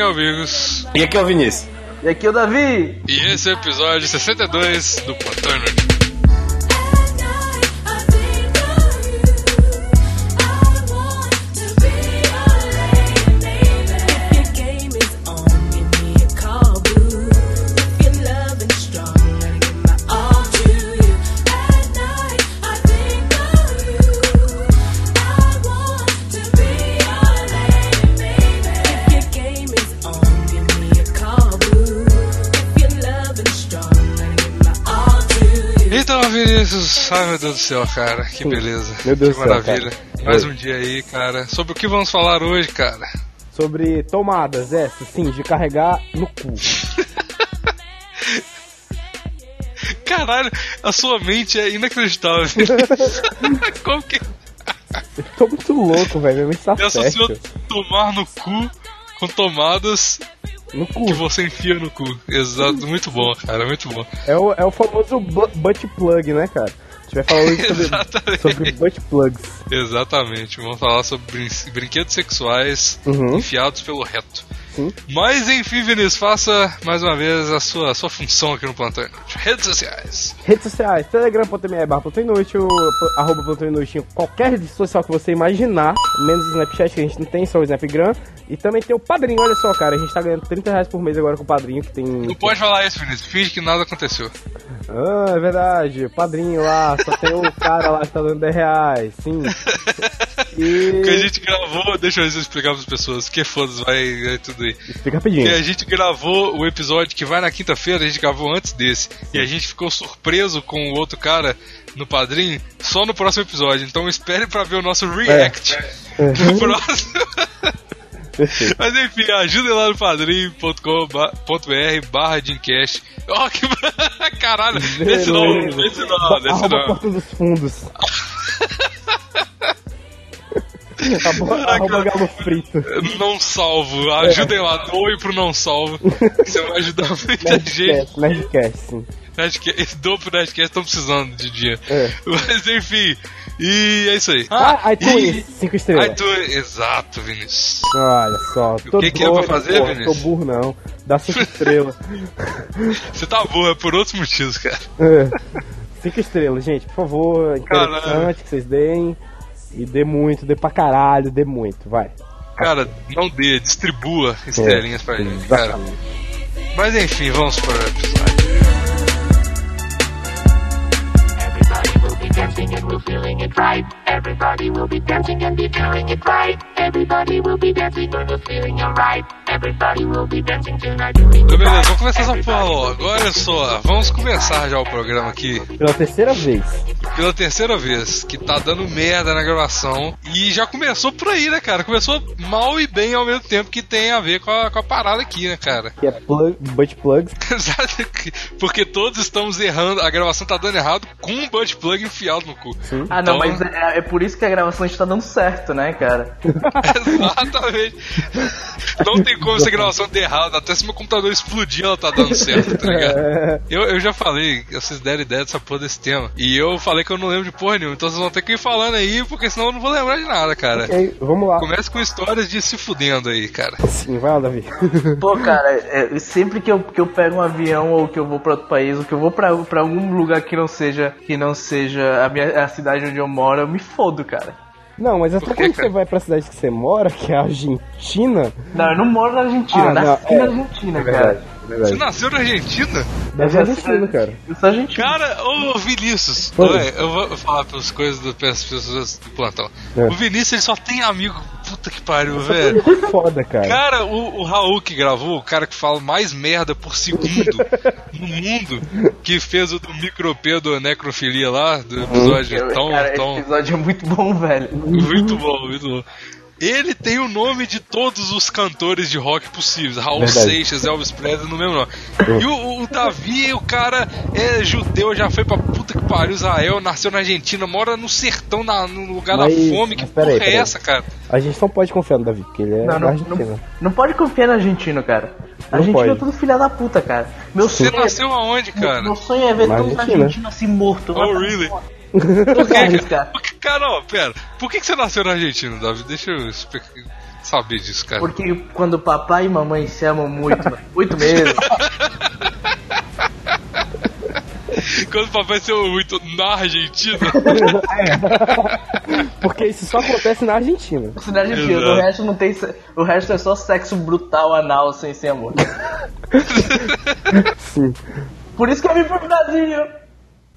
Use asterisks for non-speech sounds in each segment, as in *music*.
aqui é o. E aqui é o Vinícius. E aqui é o Davi. E esse é o episódio 62 do Plantão. Ai meu Deus do céu, cara, que beleza. Meu Deus que do céu, maravilha. cara. Mais um dia aí, cara. Sobre o que vamos falar hoje, cara? Sobre tomadas, é, sim, de carregar no cu. *laughs* Caralho, a sua mente é inacreditável. *laughs* Como que Eu tô muito louco, velho. Minha mente tá associou certo. tomar no cu com tomadas No cu. que você enfia no cu? Exato, muito bom, cara, muito bom. É o, é o famoso bu- butt plug, né, cara? Gente vai falar hoje sobre, Exatamente. sobre butt plugs. Exatamente, vamos falar sobre brin- brinquedos sexuais Uhum. enfiados pelo reto. Sim. Mas enfim, Vinícius, faça mais uma vez a sua, a sua função aqui no Plantão Inútil. Redes sociais. Redes sociais, telegram.me barra Plantão Inútil, p- arroba Plantão Inútil, em qualquer rede social que você imaginar, menos o Snapchat, que a gente não tem, só o Snapgram. E também tem o Padrinho, olha só, cara, a gente tá ganhando 30 reais por mês agora com o Padrinho, que tem... Não pode falar isso, Vinícius. Finge que nada aconteceu. Ah, é verdade, Padrinho lá, só tem um cara lá que tá dando 10 reais, sim. *laughs* E... Que a gente gravou, deixa eu explicar para as pessoas, que foda-se, vai, vai tudo aí. Explica rapidinho. Que a gente gravou o episódio que vai na quinta-feira, a gente gravou antes desse. E a gente ficou surpreso com o outro cara no padrinho só no próximo episódio. Então espere pra ver o nosso react *laughs* no próximo. *laughs* Perfeito. Mas enfim, ajudem lá no padrinho.com.br barra Dreamcast. Ó, que. *laughs* Caralho, esse não, esse não, esse não. Porta dos Fundos. *laughs* arroba, galo frito. Não salvo, ajudem lá, doe pro não salvo. *laughs* Você vai ajudar muita gente. Nerdcast, Nerdcast, doe pro Nerdcast, estão precisando de dia. É. Mas enfim, e é isso aí. Ah, iTunes, e- 5 estrelas. iTunes, exato, Vinícius. Olha só, tô que que é pra fazer, porra, Vinícius? Tô burro não. Dá 5 *laughs* estrelas. Você tá boa, é por outros motivos, cara. 5 estrelas, gente, por favor. é. Interessante que vocês deem. E dê muito, dê pra caralho, dê muito, vai. Cara, não dê, distribua estrelinhas pra gente, cara. Mas enfim, vamos para o episódio. Dancing and we're feeling it right. Everybody will be dancing and be feeling it right. Everybody will be dancing and we're feeling alright. Então, beleza, vamos começar essa porra logo. Olha só, vamos começar já o programa aqui Pela terceira vez. pela terceira vez, que tá dando merda na gravação. E já começou por aí, né, cara? Começou mal e bem ao mesmo tempo que tem a ver com a, com a parada aqui, né, cara? Que é plug, butt plugs. *laughs* Exato, Porque todos estamos errando, a gravação tá dando errado com um butt plug enfiado no cu. Ah, não, Então- mas é, é por isso que a gravação está dando certo, né, cara? *laughs* Exatamente. Não tem como essa gravação ter errado. Até se meu computador explodir, ela tá dando certo, tá ligado? *laughs* Eu, eu já falei, vocês deram ideia dessa porra desse tema. E eu falei que eu não lembro de porra nenhuma. Então vocês vão ter que ir falando aí, porque senão eu não vou lembrar de nada, cara. Ok, vamos lá. Comece com histórias de se fudendo aí, cara. Sim, vai lá, Davi. Pô, cara, é, sempre que eu, que eu pego um avião ou que eu vou pra outro país ou que eu vou pra, pra algum lugar que não seja que não seja a minha a cidade onde eu moro, eu me fodo, cara. Não, mas até quando cara? você vai pra cidade que você mora, que é a Argentina. Não, eu não moro na Argentina, Ah, eu nasci não, é, na Argentina, é cara. verdade, Você nasceu na Argentina? Deve ser Argentina, cara. Eu sou argentino. Cara, ô Vinícius, Oi. Ué, eu vou falar pelas coisas do, pelas pessoas do plantão. É. O Vinícius ele só tem amigo. Puta que pariu, velho. Muito foda, cara. Cara, o, o Raul que gravou, o cara que fala mais merda por segundo no mundo, que fez o do micropedo necrofilia lá, do episódio Eu- tão, cara, tão esse episódio é muito bom, velho. muito bom, muito bom. Ele tem o nome de todos os cantores de rock possíveis. Raul Verdade. Seixas, Elvis Presley, no mesmo nome. E o, o Davi, o cara é judeu, já foi pra puta que pariu, Israel, nasceu na Argentina, mora no sertão, na- no lugar Mas- da fome. Que porra peraí, é essa, cara? A gente não pode confiar no Davi, porque ele é Não, não, argentino. não, não pode confiar no argentino, cara. Não Argentino pode. é tudo filha da puta, cara. Meu Você sonho, é- nasceu aonde, cara? meu sonho é ver Na todos os Argentina. argentinos assim mortos. Oh, really? Cara. Por que- Cara, ó, pera. Por que, que você nasceu na Argentina, Davi? Deixa eu explicar. saber disso, cara. Porque quando papai e mamãe se amam muito, muito mesmo. *laughs* Quando o papai se ama muito na Argentina. Porque isso só acontece na Argentina. Isso na Argentina, Exato. o resto não tem. O resto é só sexo brutal, anal, sem, sem amor. *laughs* Sim. Por isso que eu vim pro Brasil.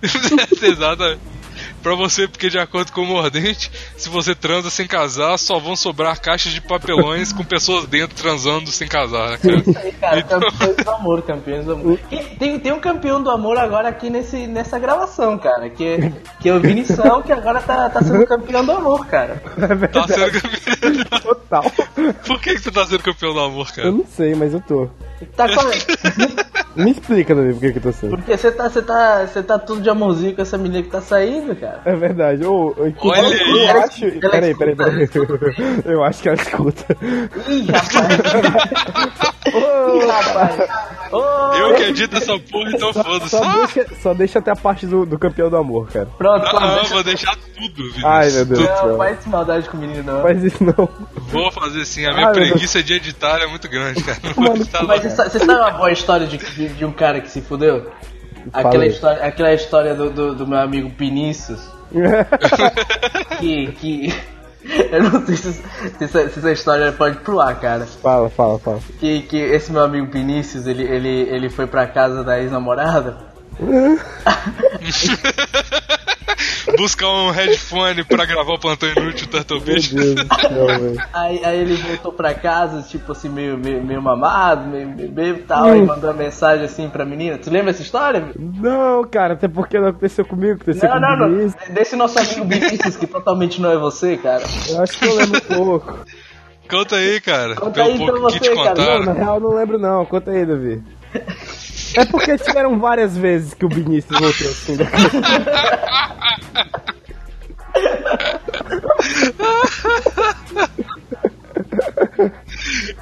*laughs* Exatamente. Pra você, porque de acordo com o Mordente, se você transa sem casar, só vão sobrar caixas de papelões com pessoas dentro transando sem casar, né, cara? Aí, cara, campeões do amor, campeões do amor. Tem, tem um campeão do amor agora aqui nesse, nessa gravação, cara, que, que é o Vinição, que agora tá, tá sendo campeão do amor, cara. É Tá sendo campeão. Total. Por que, que você tá sendo campeão do amor, cara? Eu não sei, mas eu tô. Tá com... *laughs* Me explica, Davi, por que que eu tô sendo. Porque você tá, você tá, você tá tudo de amorzinho com essa menina que tá saindo, cara. É verdade. Ô, ô, Olha eu aí. acho. Peraí, peraí, peraí. Eu acho que ela escuta. Ih, rapaz. *laughs* Ih, rapaz. Ô, Eu que edito essa porra, então foda-se. Só Ah, deixa, só deixa até a parte do, do campeão do amor, cara. Pronto, não, pronto. não, deixa- vou deixar tudo, Vinícius. Ai, meu Deus do Não, faz maldade com o menino, não. Faz isso não. Vou fazer assim, a minha meu preguiça de editar é muito grande, cara. Não vou editar Mas você sa- você sabe uma boa história de, de, de um cara que se fudeu? Aquela história, aquela história do, do, do meu amigo Pinícius, *laughs* que, que eu não sei se, se essa, se essa história pode ir pro ar, cara. fala, fala, fala. Que, que esse meu amigo Pinícius, ele, ele, ele foi pra casa da ex-namorada. *laughs* *laughs* Buscar um headphone pra gravar o plantão inútil Turtle Meu Beach. Deus do céu, velho. Aí, aí ele voltou pra casa, tipo assim, meio, meio, meio mamado, meio meio bêbado e tal, e mandou uma mensagem assim pra menina. Tu lembra essa história? Não, cara, até porque não aconteceu comigo, aconteceu Não, com não, o não. Vinícius. Desse nosso amigo Vinícius, que totalmente não é você, cara. Eu acho que eu lembro pouco. Conta aí, cara. Conta aí, pouco que te você, cara. Não, na real eu não lembro não. Conta aí, Davi. É porque tiveram várias vezes que o Vinícius voltou assim. *laughs*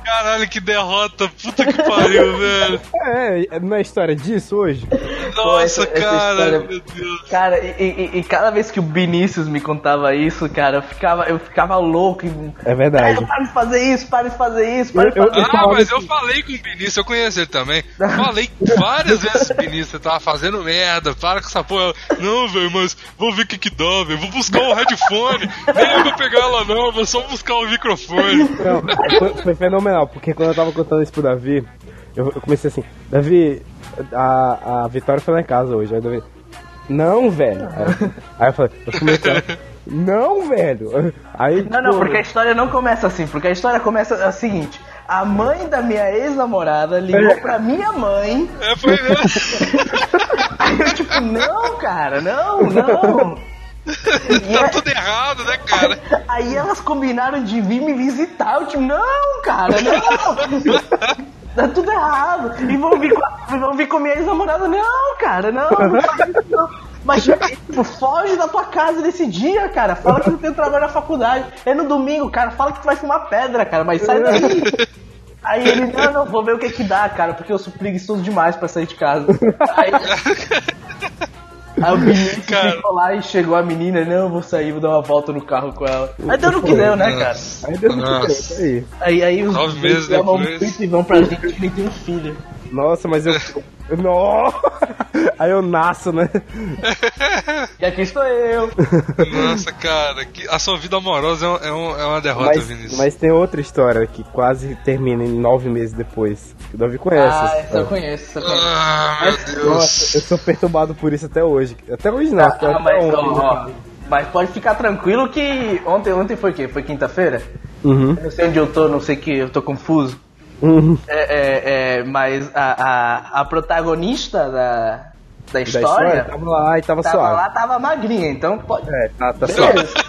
Caralho, que derrota. Puta que pariu, *laughs* velho. É, não é história disso hoje? Nossa, cara. história- Meu Deus. Cara, e, e- e cada vez que o Vinícius me contava isso, cara, eu ficava, eu ficava louco. E, É verdade. "Cara, para de fazer isso, para de fazer isso, para de fazer eu-. Ah, mas eu falei com o Vinícius, eu conheço ele também. Falei várias vezes com o Vinícius, você tava fazendo merda, para com essa porra. Não, velho, mas vou ver o que que dá, velho. Vou buscar um headphone. Nem vou pegar ela não, vou só buscar o microfone. Não, foi, foi fenomenal, porque quando eu tava contando isso pro Davi, eu, eu comecei assim, Davi, a, a Vitória foi lá em casa hoje, aí o Davi, não, velho. Aí, eu falei, eu comecei, *laughs* não, velho. Aí, Não, não, pô, porque a história não começa assim, porque a história começa a seguinte. A mãe da minha ex-namorada ligou pra minha mãe. É, foi mesmo. *laughs* Aí eu tipo, não, cara, não, não. *laughs* Tá é- tudo errado, né, cara? *laughs* Aí elas combinaram de vir me visitar. Eu tipo, não, cara, não. *laughs* Tá tudo errado. E vão vir com, a- vão vir com minha ex-namorada. Não, cara, não, não faz isso não. Mas, tipo, foge da tua casa nesse dia, cara. Fala que não tem trabalho na faculdade. É no domingo, cara. Fala que tu vai fumar pedra, cara. Mas sai daí. Aí ele, não, não, vou ver o que que dá, cara. Porque eu sou preguiçoso demais pra sair de casa. Aí, aí o Vinícius Cara. ficou lá e chegou a menina. Não, eu vou sair, vou dar uma volta no carro com ela. Aí deu no que deu, né, cara? Aí deu muito Nossa. tempo, aí. Aí, aí os Nove dois meses depois. e vão pra gente que nem tem um filho. Nossa, mas eu. Nossa! *laughs* Aí eu nasço, né? *laughs* E aqui estou eu. Nossa, cara, que- a sua vida amorosa é, um- é é uma derrota, Mas, Vinícius. mas tem outra história que quase termina em nove meses depois. Que o Davi conhece. Ah, essa eu conheço, essa eu conheço. Ah, meu Deus. Nossa, eu sou perturbado por isso até hoje. Até hoje não, até Ah, mas, ontem. ó, ó, mas pode ficar tranquilo que ontem, ontem foi o quê? Foi quinta-feira? Uhum, Eu não sei onde eu tô, não sei que, eu tô confuso. Uhum. É, é, é, mas a, a, a protagonista da, da Da história, história, tava lá e tava, tava suave. lá, tava magrinha, então pode. É, tá, tá suave. Beleza. *laughs*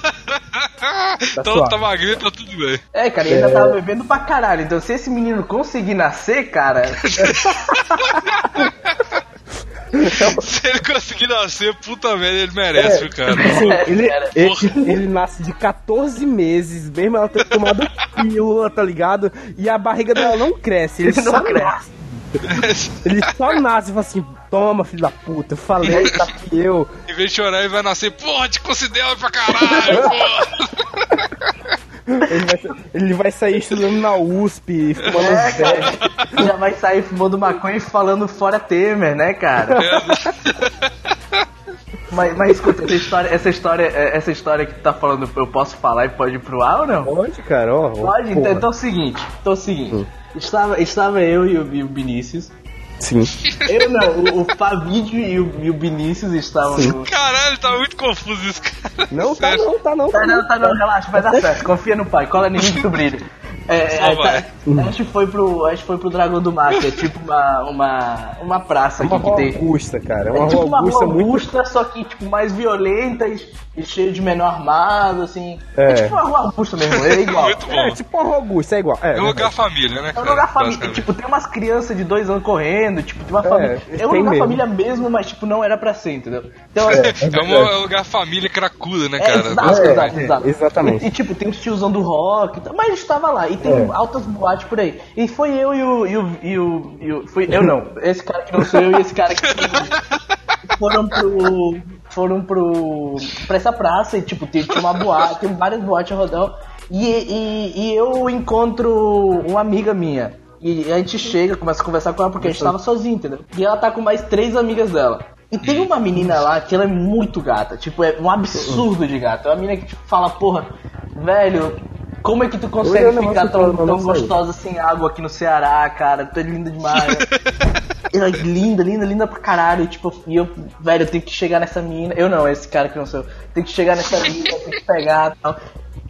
então suave. tá magrinho, tá tudo bem. É, cara, e ainda tava bebendo pra caralho. Então, se esse menino conseguir nascer, cara. *laughs* *laughs* *laughs* Se ele conseguir nascer, puta merda, ele merece, viu, cara? Sim, ele, Cara, ele, ele nasce de 14 meses, mesmo ela ter tomado pílula, tá ligado? E a barriga dela não cresce, ele *laughs* Não só cresce. nasce. Ele só nasce e fala assim, toma, filho da puta, eu falei, tá que eu. Em vez de chorar, ele vai nascer, porra, te considero pra caralho, porra. *laughs* Ele vai, ele vai sair estudando na USP, fumando É, cara. Já vai sair fumando maconha e falando fora Temer, né, cara? Mas, mas escuta, essa história, essa história, é, essa história que tu tá falando, eu posso falar e pode ir pro ar ou não? Pode, cara, ó. Pode, então, porra. então é o seguinte, então é o seguinte. Estava, estava eu e o, e o Vinícius. Sim. Eu não, o, o Fabidio e o, e o Vinícius estavam no. Caralho, tá muito confuso isso, cara. Não, tá não, tá não. Tá, não, tá, não, relaxa, vai dar certo, confia no pai, cola ninguém do brilho. É, Só é, tá- a gente foi pro. A gente foi pro Dragão do Mar, que é tipo uma, uma, uma praça É uma aqui que rua tem. Augusta, cara. É uma É rua tipo uma Augusta muito. Augusta, só que tipo mais violenta e cheio de menor armado, assim. É. É, tipo uma rua Augusta mesmo, é *laughs* igual. Muito bom. É, tipo uma rua Augusta, é igual. É, É um lugar verdade. família, né? É um cara, lugar família. Tipo, tem umas crianças de dois anos correndo, tipo, tem uma É, família. É um lugar mesmo. família mesmo, mas tipo, não era pra ser, entendeu? Então, é, *laughs* É, um, é um lugar família cracuda, né, É, cara? exato, exato, exato. exatamente. E, e, tipo, tem os tiozão do rock, tal, mas a gente tava lá. E tem É. altas boates por aí. E foi eu e o. E o, e o, e o- foi eu não. Esse cara que não sou eu e esse cara que *laughs* foram pro. Foram pro. pra essa praça e tipo, tinha uma boate, tem várias boates rodão. E, e, e eu encontro uma amiga minha. E a gente chega, começa a conversar com ela porque a gente tava sozinho, entendeu? E ela tá com mais três amigas dela. E tem uma menina lá que ela é muito gata, tipo, é um absurdo de gata. É uma menina que tipo, fala, porra, velho, como é que tu consegue Eu ficar tão, tão gostosa sem água aqui no Ceará, cara? Tu é linda demais. *laughs* Ela é linda, linda, linda pra caralho. E, tipo, e eu, velho, eu tenho que chegar nessa menina. Eu não, esse cara que não sou eu. Tenho que chegar nessa menina, tenho que pegar e tal.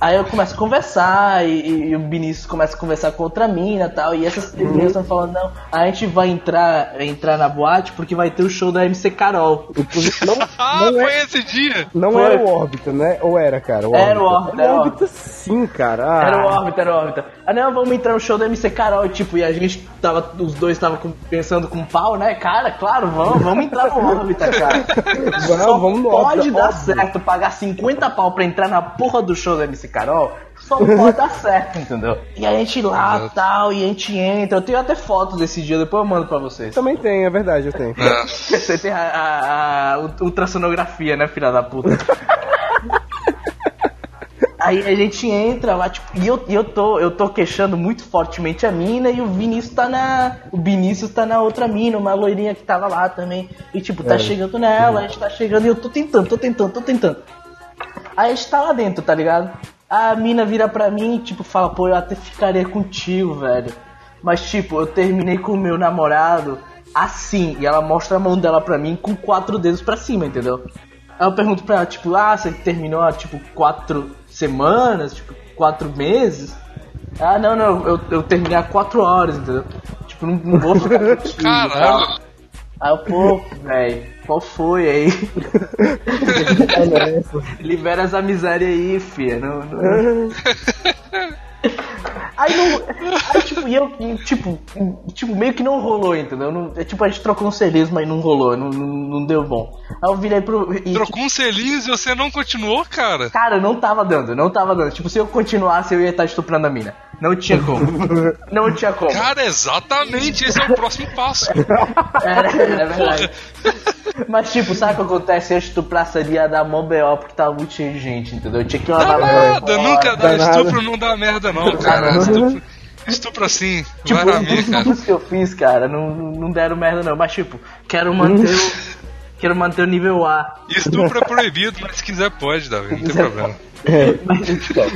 Aí eu começo a conversar e, e- o Vinícius começa a conversar com outra mina e tal. E essas três meninas estão falando, não, a gente vai entrar, entrar na boate porque vai ter o show da MC Carol. Inclusive, *laughs* Não, Ah, não, foi é, esse dia! não Foi. era o órbita, né? Ou era, cara? Era o Órbita, Era era o o órbita sim, cara. Ah, Era o órbita, era o órbita. Ah não, vamos entrar no show da MC Carol, tipo, e a gente tava, os dois estavam pensando com pau, né? Cara, claro, vamos, vamos entrar no órbita, cara. *laughs* Vamos, Só vamos no pode órbita, dar óbvio. certo pagar 50 pau pra entrar na porra do show da MC Carol. Só pode dar certo, entendeu? E a gente lá Exato. tal, e a gente entra. Eu tenho até fotos desse dia, depois eu mando pra vocês. Também tem, é verdade, eu tenho. É. *laughs* Você tem a, a, a ultrassonografia, né, filha da puta? *laughs* Aí a gente entra lá, tipo, e eu, e eu tô, eu tô queixando muito fortemente a mina e o Vinícius tá na. O Vinícius tá na outra mina, uma loirinha que tava lá também. E tipo, tá É. chegando nela, a gente tá chegando e eu tô tentando, tô tentando, tô tentando. Aí a gente tá lá dentro, tá ligado? A mina vira pra mim e tipo fala, pô, eu até ficaria contigo, velho. Mas tipo, eu terminei com o meu namorado assim, e ela mostra a mão dela pra mim com quatro dedos pra cima, entendeu? Aí eu pergunto pra ela, tipo, ah, você terminou há tipo quatro semanas, tipo, quatro meses? Ah, não, não, eu, eu terminei há quatro horas, entendeu? Tipo, não, não vou ficar *laughs* contigo. tal. Caralho! Aí eu, pô, velho, qual foi aí? *laughs* Libera essa miséria aí, filha. Não, não... Aí não. Aí, tipo, e eu, tipo, tipo, meio que não rolou, entendeu? Não, é, tipo, a gente trocou um selismo, mas não rolou, não, não, não deu bom. Aí eu virei pro. E, Trocou um selinhos e você não continuou, cara? Cara, não tava dando, não tava dando. Tipo, se eu continuasse, eu ia estar estuprando a mina. Não tinha como. Não tinha como. Cara, exatamente esse é o próximo passo. Era, *laughs* era verdade. Mas, tipo, sabe o que acontece? Eu estupraçaria dar mó BO porque tava muito cheio de gente, entendeu? Eu tinha que Dá lavar nada, nunca dá. dá nada. Estupro não dá merda, não, cara. Estupro, estupro assim, Tipo, vai na os minha, cara. que eu fiz, cara, não, não deram merda, não. Mas, tipo, quero manter o. *laughs* Quero manter o nível A. Estupro é proibido, mas se quiser pode, Davi, não tem quiser Mas,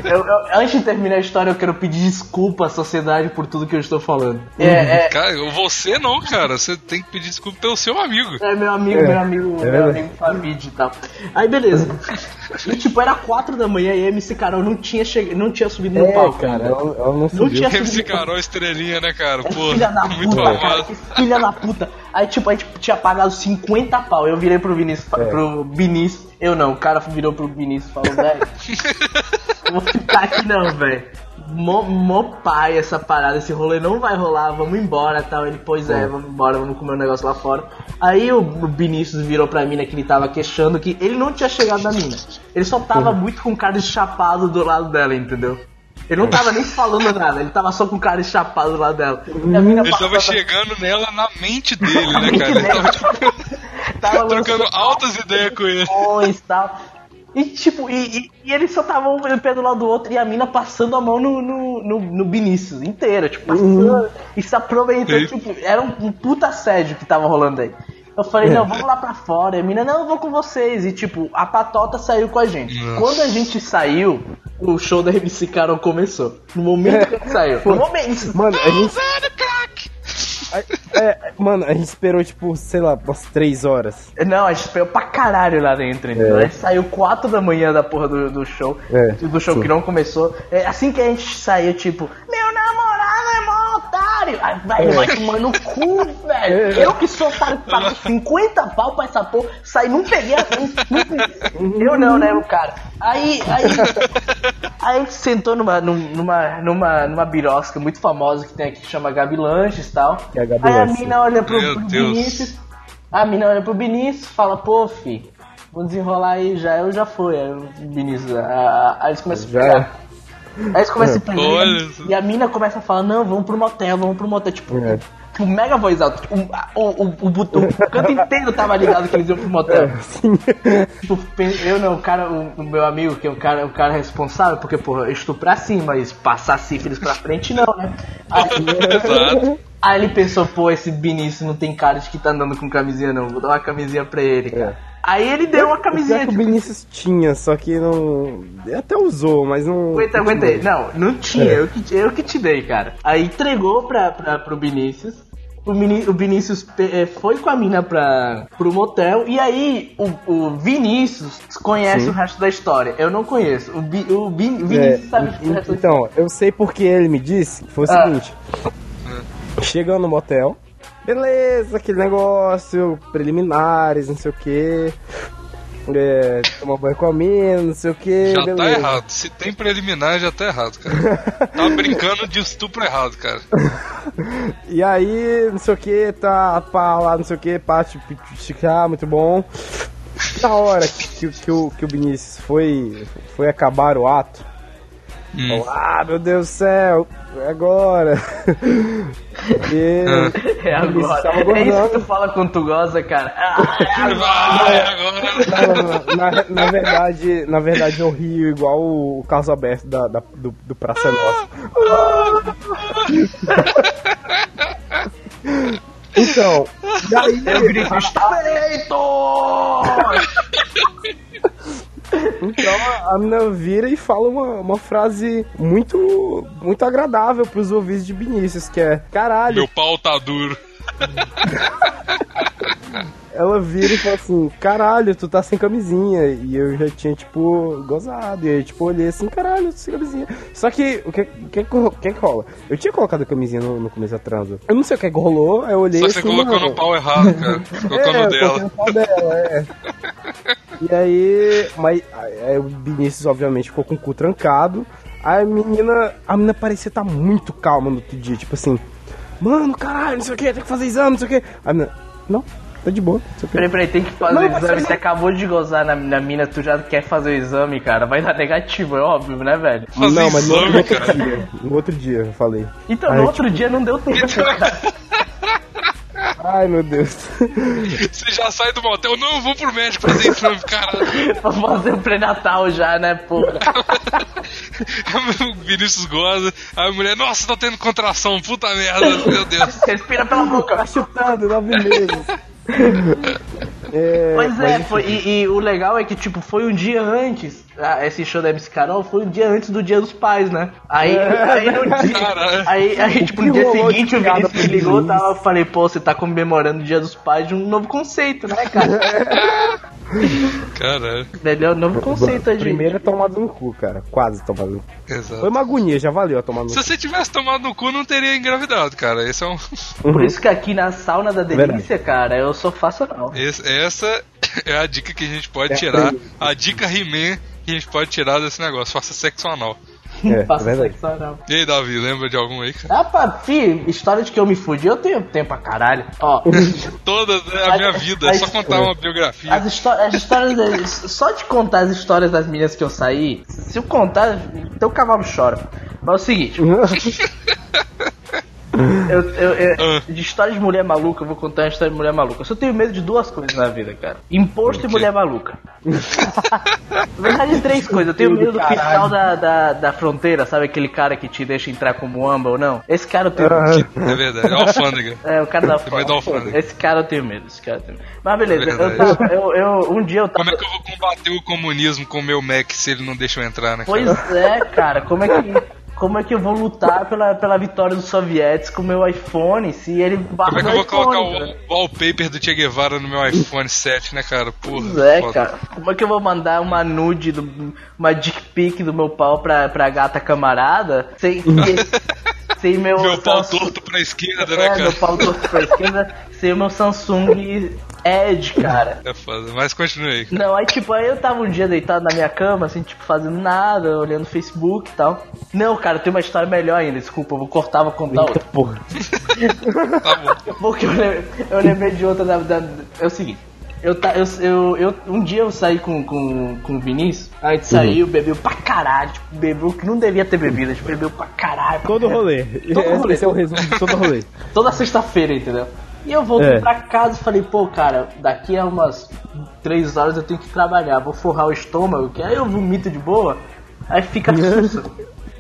eu- eu- antes de terminar a história, eu quero pedir desculpa à sociedade por tudo que eu estou falando. É, é, Cara, você não, cara. Você tem que pedir desculpa pelo seu amigo. É meu amigo, É, meu amigo, é meu amigo Fabid e tal. Aí beleza. E tipo, era 4 da manhã e a MC Carol não tinha, che... não tinha subido no É, palco. cara, ela, ela não Não subiu. tinha MC subido no Carol estrelinha, né, cara? É Pô, filha da puta, cara, amado. filha da puta. Aí, tipo, a gente tinha pagado 50 pau. Eu virei pro Vinícius, É. pro Vinícius. Eu não, o cara virou pro Vinícius e falou, velho, *laughs* vou ficar aqui não, velho. Mó, mó pai essa parada, esse rolê não vai rolar, vamos embora tal. Ele, pois é, vamos embora, vamos comer um negócio lá fora. Aí o Vinícius virou pra mina que ele tava queixando que ele não tinha chegado na mina. Ele só tava muito com cara de chapado do lado dela, entendeu? Ele não tava nem falando nada, ele tava só com cara de chapado do lado dela. Ele tava chegando nela na mente dele, né, cara? Ele tava tipo, *laughs* tava trocando altas ideias com ele. e tal. E tipo, e, e, e eles só estavam um pé do lado do outro e a mina passando a mão no, no, no, no Vinícius inteira, tipo, passando e se aproveitando, Sim. tipo, era um, um puta assédio que tava rolando aí. Eu falei, não, vamos lá pra fora. E a mina, não, eu vou com vocês. E tipo, a patota saiu com a gente. Nossa. Quando a gente saiu, o show da MC Carol começou. No momento que a gente saiu. No momento. Mano, a gente. É, mano, a gente esperou, tipo, sei lá, umas três horas. Não, a gente esperou pra caralho lá dentro. entendeu? É. A gente saiu 4 da manhã da porra do, do show. É, do show sim. que não começou. É, assim que a gente saiu, tipo, meu otário. Aí, velho, vai tomar no cu, velho. É. Eu que sou otário que pago 50 pau pra essa porra, saí, não peguei a não, Eu não, né, o cara. Aí, aí. Aí a gente sentou numa, num- numa, numa, numa birosca muito famosa que tem aqui que chama Gabi Lanches e tal. É a Gabi aí a Lanches. mina olha pro, Meu pro Deus. Vinícius. A mina olha pro Vinícius fala, pô, fi, vou desenrolar aí já, eu já foi. Aí o Vinícius, a- a- aí eles começam a Já pegar. Aí eles começam a. Olha só. E a mina começa a falar, não, vamos pro motel, vamos pro motel. Tipo, É. tipo mega voz alta. Tipo, o, o, o, o, o canto inteiro tava ligado que eles iam pro motel. Sim. Tipo, eu não, o cara, o, o meu amigo, que é o cara, o cara responsável, porque, porra, eu estuprar sim, mas passar sífilis pra frente não, né? Aí, *laughs* Exato. aí ele pensou, pô, esse Vinícius não tem cara de que tá andando com camisinha não, vou dar uma camisinha pra ele, cara. Aí ele deu uma camisinha, que o tipo, Vinícius tinha, só que não. Ele até usou, mas não. aguenta, aí. Não, não tinha, eu, que, eu que te dei, cara. Aí entregou pra, pra, pro Vinícius. O, Mini- o Vinícius eh, foi com a mina pra, pro motel. E aí o, o Vinícius conhece Sim. o resto da história. Eu não conheço. O, Vi- o É, Vinícius sabe o resto da então, eu sei porque ele me disse que foi o Ah. seguinte: chegando no motel, beleza, aquele negócio, preliminares, não sei o que. É, tomar banho com a mina, não sei o que. Já tá errado. Se tem preliminar, já tá errado, cara. Tá *laughs* brincando de estupro errado, cara. *laughs* E aí, não sei o que, tá pá lá, não sei o que, pá, tipo, esticar, muito bom. Na hora que, que, o, que o Vinícius foi, foi acabar o ato, Hum. falou, ah, meu Deus do céu, é agora. *laughs* e É agora. É isso que aguardando. tu fala quando tu goza, cara. Ah, *laughs* Vai, agora. Na, na- na verdade, na verdade eu rio igual o, o caso aberto da, da- do, do Praça é Nossa. *laughs* Então, e aí, eu grito, está feito! Então a mina vira e fala uma, uma frase muito muito agradável pros ouvidos de Vinícius, que é caralho. Meu pau tá duro. *laughs* Ela vira e fala assim, caralho, tu tá sem camisinha. E eu já tinha, tipo, gozado. E aí, tipo, olhei assim, caralho, tô sem camisinha. Só que, o que, que, que que rola? Eu tinha colocado a camisinha no, no começo da transa. Eu não sei o que que rolou, aí eu olhei Só assim, você colocou no pau errado, cara. *laughs* Colocou é, no dela. no pau dela, é. E aí, mas aí o Vinícius obviamente ficou com o cu trancado. Aí a menina, a menina parecia estar muito calma no outro dia, tipo assim, mano, caralho, não sei o que, tem que fazer exame, não sei o que. A menina, não, tá de boa, não. Peraí, peraí, tem que fazer Não, o exame. você Você acabou de gozar na, na mina, tu já quer fazer o exame, cara. Vai dar negativo, é óbvio, né, velho? Fazer não, mas no, exame, no outro cara. dia, no outro dia eu falei. Então, Ai, no outro dia não deu tempo, cara. *laughs* Ai, meu Deus. *laughs* Você já sai do motel. Não, eu vou pro médico fazer exame, caralho. *laughs* Pra fazer o pré-natal já, né, porra. o Vinícius goza. Aí a mulher, nossa, tá tendo contração. Puta merda, meu Deus. Respira pela boca. Tá chutando, nove meses. É, Pois é, foi, e, e o legal é que, tipo, foi um dia antes. ah, Esse show da MC Carol foi um dia antes do dia dos pais, né? Aí, aí no dia. Caralho. Aí, aí, tipo, no dia seguinte o Vinícius me ligou tava, eu falei, pô, você tá comemorando o dia dos pais de um novo conceito, né, cara? *laughs* Caralho. Entendeu? Novo conceito de. Primeira tomada no cu, cara. Quase tomada no cu. Foi Exato. uma agonia, já valeu a tomada no Se cu. você tivesse tomado no cu, não teria engravidado, cara. Esse é um. Por isso que aqui na sauna da delícia, cara, eu sou facional. esse- essa é a dica que a gente pode É, tirar. é. A dica He-Man que a gente pode tirar desse negócio. Faça sexo anal. É, *laughs* é Faço verdade. sexo anal. E aí, Davi, lembra de algum aí, cara? Ah, pá, fi, história de que eu me fudi, eu tenho tempo pra caralho. Ó, *laughs* Todas, né? A minha vida. É só contar uma biografia. as, as histórias. Só de contar as histórias das meninas que eu saí, se eu contar, teu cavalo chora. Mas é o seguinte, *laughs* Eu, eu- eu- Ah. de história de mulher maluca, eu vou contar uma história de mulher maluca. Eu só tenho medo de duas coisas na vida, cara: imposto e mulher maluca. Na verdade, três coisas. Eu tenho medo do fiscal da, da, da fronteira, sabe aquele cara que te deixa entrar como amba ou não? Esse cara eu tenho medo. É verdade. É alfândega. É, o cara da alfândega. Esse cara eu tenho medo, esse cara eu tenho medo. Mas beleza, É eu, tava, eu, eu- um dia eu tava. Como é que eu vou combater o comunismo com o meu Mac se ele não deixa eu entrar, né, cara? Pois é, cara, como é que. Como é que eu vou lutar pela, pela vitória dos sovietes com o meu iPhone se ele barra Como é que eu vou colocar iPhone, cara? o wallpaper do Che Guevara no meu iPhone 7, né, cara? Porra. Pois é, foda. cara. Como é que eu vou mandar uma nude, do, uma dick pic do meu pau pra, pra gata camarada sem, *laughs* sem meu. Meu pau Samsung- torto pra esquerda, né, É, cara? meu pau torto pra esquerda sem o meu Samsung Edge, cara. *laughs* É foda. Mas continue aí. Não, aí tipo, aí eu tava um dia deitado na minha cama, assim, tipo, fazendo nada, olhando o Facebook e tal. Não, cara, tem uma história melhor ainda, desculpa, eu vou cortar, vou contar outra. porra. *laughs* Tá bom. Porque eu lembrei, eu lembrei de outra da, da- É o seguinte. Eu, eu, eu, eu- um dia eu saí com, com, com o Vinícius, a gente saiu, bebeu pra caralho, tipo, bebeu que não devia ter bebido, a gente bebeu pra caralho. pra Todo caralho. rolê. Todo rolê. Esse é o resumo de todo rolê. Toda sexta-feira, entendeu? E eu voltei É. pra casa e falei, pô, cara, daqui a umas três horas eu tenho que trabalhar, vou forrar o estômago, que aí eu vomito de boa, aí fica *laughs* sussa.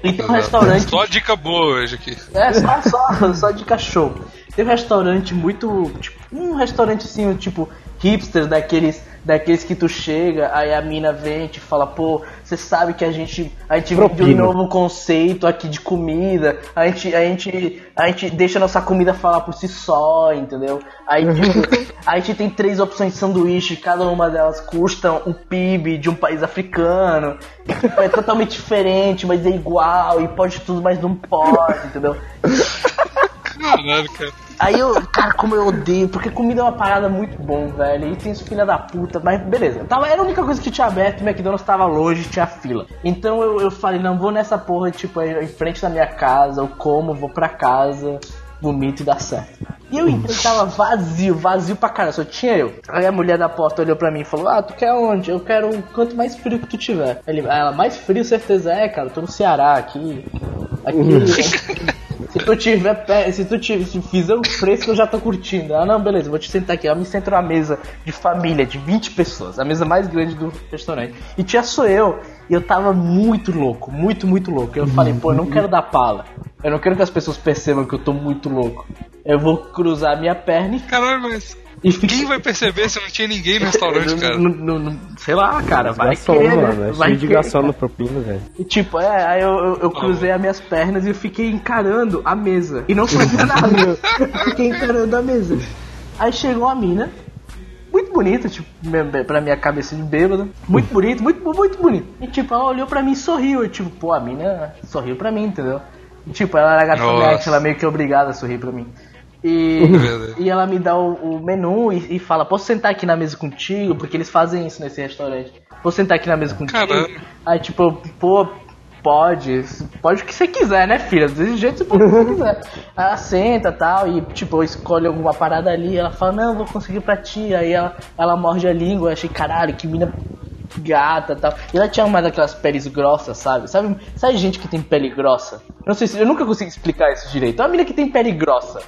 E tem um restaurante. Só dica boa hoje aqui. É, só, só, *laughs* só de cachorro. Tem um restaurante muito. Tipo, um restaurante assim, tipo, hipster daqueles. Daqueles que tu chega, aí a mina vem e te fala, pô, você sabe que a gente. A gente vende um Propina. novo conceito aqui de comida. A gente, a gente. A gente deixa a nossa comida falar por si só, entendeu? Aí tipo, a gente tem três opções de sanduíche, cada uma delas custa o PIB de um país africano. Tipo, é totalmente diferente, mas é igual, e pode tudo, mas não pode, entendeu? Caralho, cara. Aí eu, cara, como eu odeio, porque comida é uma parada muito bom, velho. E tem os filha da puta, mas beleza. Tava, era a única coisa que tinha aberto, o McDonald's tava longe, tinha fila. Então eu, eu falei, não, vou nessa porra, tipo, em frente da minha casa, eu como, vou pra casa, vomito e dá certo. E eu entrei, tava vazio, vazio pra caralho, só tinha eu. Aí a mulher da porta olhou pra mim e falou, ah, tu quer onde? Eu quero o quanto mais frio que tu tiver. Ele, ah, ela, mais frio, certeza é, cara, tô no Ceará aqui. Aqui. *laughs* Tu tiver se tu tiver, se fizer o preço eu já tô curtindo. Ah não, beleza, vou te sentar aqui. Ela me senta numa mesa de família, de 20 pessoas, a mesa mais grande do restaurante. E tinha sou eu, e eu tava muito louco, muito, muito louco. Eu falei, pô, eu não quero dar pala. Eu não quero que as pessoas percebam que eu tô muito louco. Eu vou cruzar minha perna e- Caralho, mas. E. Quem vai perceber se não tinha ninguém no *laughs* restaurante, cara? No- no- no- sei lá, cara, vai Garçom, querer, né? mano. É vai cheio de garçom no propina, velho. E tipo, é, aí eu, eu, eu cruzei as minhas pernas e eu fiquei encarando a mesa. E não fazia nada. Eu fiquei encarando a mesa. Aí chegou a mina, muito bonita, tipo, pra minha cabeça de bêbada. Muito bonito, muito, muito bonito. E tipo, ela olhou pra mim e sorriu. Eu, tipo, pô, a mina sorriu pra mim, entendeu? E, tipo, ela era garçonete, ela meio que é obrigada a sorrir pra mim. E, e ela me dá o, o menu e, e fala, posso sentar aqui na mesa contigo? Porque eles fazem isso nesse restaurante. Posso sentar aqui na mesa contigo? Caramba. Aí tipo, pô, pode, pode o que você quiser, né, filha? Desse jeito você pode o que você quiser. Aí ela senta e tal, e tipo, eu escolho alguma parada ali, ela fala, não, vou conseguir pra ti. Aí ela, ela morde a língua, eu achei, caralho, que mina gata e tal. E ela tinha uma daquelas peles grossas, sabe? Sabe, sabe gente que tem pele grossa? Eu não sei se eu nunca consigo explicar isso direito. É uma mina que tem pele grossa.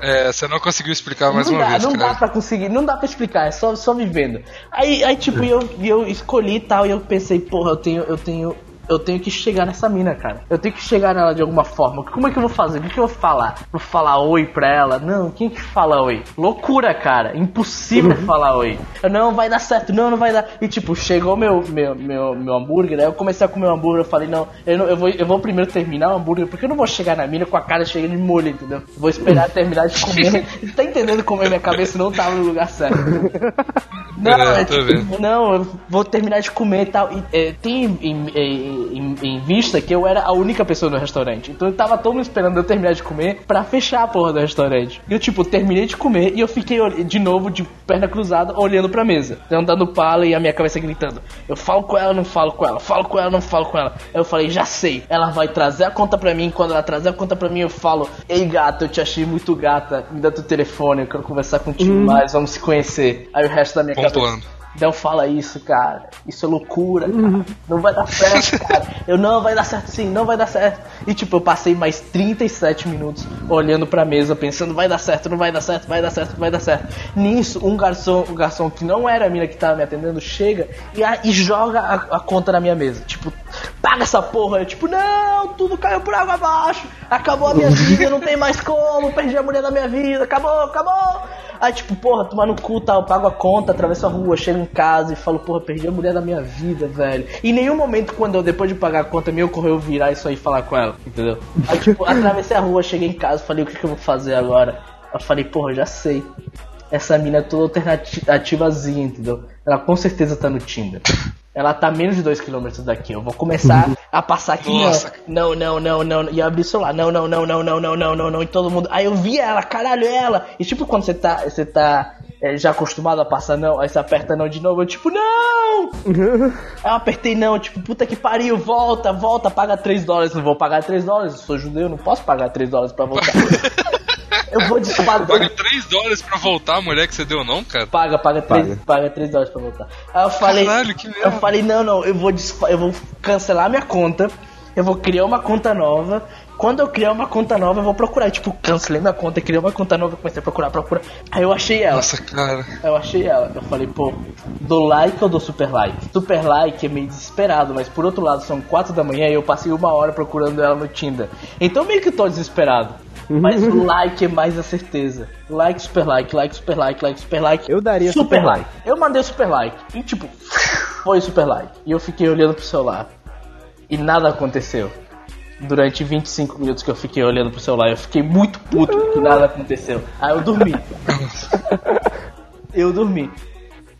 É, você não conseguiu explicar mais não uma dá, vez, não cara. dá pra conseguir, não dá pra explicar, é só, só vivendo. Aí, aí tipo, eu, eu escolhi e tal, e eu pensei, porra, eu tenho, eu tenho. Eu tenho que chegar nessa mina, cara. Eu tenho que chegar nela de alguma forma. Como é que eu vou fazer? O que, eu vou falar? Vou falar oi pra ela? Não, quem que fala oi? Loucura, cara. Impossível falar oi. Eu, não, vai dar certo, não, não vai dar. E tipo, chegou meu, meu, meu, meu hambúrguer, aí eu comecei a comer o hambúrguer, eu falei, não, eu, não, eu, vou, eu vou primeiro terminar o hambúrguer, porque eu não vou chegar na mina com a cara cheia de molho, entendeu? Vou esperar terminar de comer. *laughs* tá entendendo como a minha cabeça não tava no lugar certo? *laughs* Não, É, é, tipo, não, eu vou terminar de comer e tal. E, é, tem em, em- em- em vista que eu era a única pessoa no restaurante. Então eu tava todo mundo esperando eu terminar de comer pra fechar a porra do restaurante. E eu, tipo, terminei de comer e eu fiquei de novo de perna cruzada olhando pra mesa. Então dando pala e a minha cabeça gritando: Eu falo com ela, não falo com ela, falo com ela, não falo com ela. Aí eu falei: Já sei, ela vai trazer a conta pra mim. Quando ela trazer a conta pra mim, eu falo: Ei gata, eu te achei muito gata, me dá teu telefone, eu quero conversar contigo mais, vamos se conhecer. Aí o resto da minha Bom cabeça. Del fala isso, cara. Isso é loucura, cara. Não vai dar certo, cara. Eu não vai dar certo sim, não vai dar certo. E tipo, eu passei mais 37 minutos olhando pra mesa, pensando, vai dar certo, não vai dar certo, vai dar certo, vai dar certo. Nisso, um garçom, um garçom que não era a mina que tava me atendendo, chega e, a- e joga a, a conta na minha mesa. Tipo, paga essa porra. Eu, tipo, não, tudo caiu por água abaixo. Acabou a minha vida, não tem mais como. Perdi a mulher da minha vida, acabou, acabou. Aí, tipo, porra, tomar no cu, eu pago a conta, atravesso a rua, chego em casa e falo, porra, perdi a mulher da minha vida, velho. E em nenhum momento, quando eu, depois de pagar a conta, me ocorreu virar isso aí e falar com ela, entendeu? Aí, tipo, atravessei a rua, cheguei em casa, falei, o que, que eu vou fazer agora? Eu falei, porra, já sei. Essa mina é toda alternativazinha, entendeu? Ela com certeza tá no Tinder. Ela tá a menos de 2km daqui. Eu vou começar a passar aqui. Nossa. Não, não, não, não, não. E abrir o celular. Não, não, não, não, não, não, não, não, não. E todo mundo. Aí eu vi ela, caralho, é ela. E tipo, quando você tá. Você tá é, já acostumado a passar não, aí você aperta não de novo, eu tipo, não! Aí *laughs* eu apertei não, tipo, puta que pariu, volta, volta, paga 3 dólares. Não vou pagar 3 dólares, eu sou judeu, não posso pagar 3 dólares pra voltar. *laughs* eu vou disparar. Paga 3 dólares pra voltar a mulher que você deu, não, cara? Paga, paga 3, Paga. paga 3 dólares pra voltar. Aí eu falei. Caralho, que merda. Eu falei, não, não, eu vou, eu vou cancelar minha conta, eu vou criar uma conta nova. Quando eu criar uma conta nova, eu vou procurar. Tipo, cancelei minha conta, criei uma conta nova, comecei a procurar, procurar. Aí eu achei ela. Nossa, cara. Aí eu achei ela. Eu falei, pô, dou like ou dou super like? Super like é meio desesperado, mas por outro lado, são 4 da manhã e eu passei uma hora procurando ela no Tinder. Então meio que tô desesperado. *laughs* Mas o like é mais a certeza. Like, super like, like, super like, like, super like. Eu daria super super like. Eu mandei super like. E tipo, *laughs* foi super like. E eu fiquei olhando pro celular. E nada aconteceu. Durante 25 minutos que eu fiquei olhando pro celular, eu fiquei muito puto que nada aconteceu. Aí eu dormi. *laughs* eu dormi.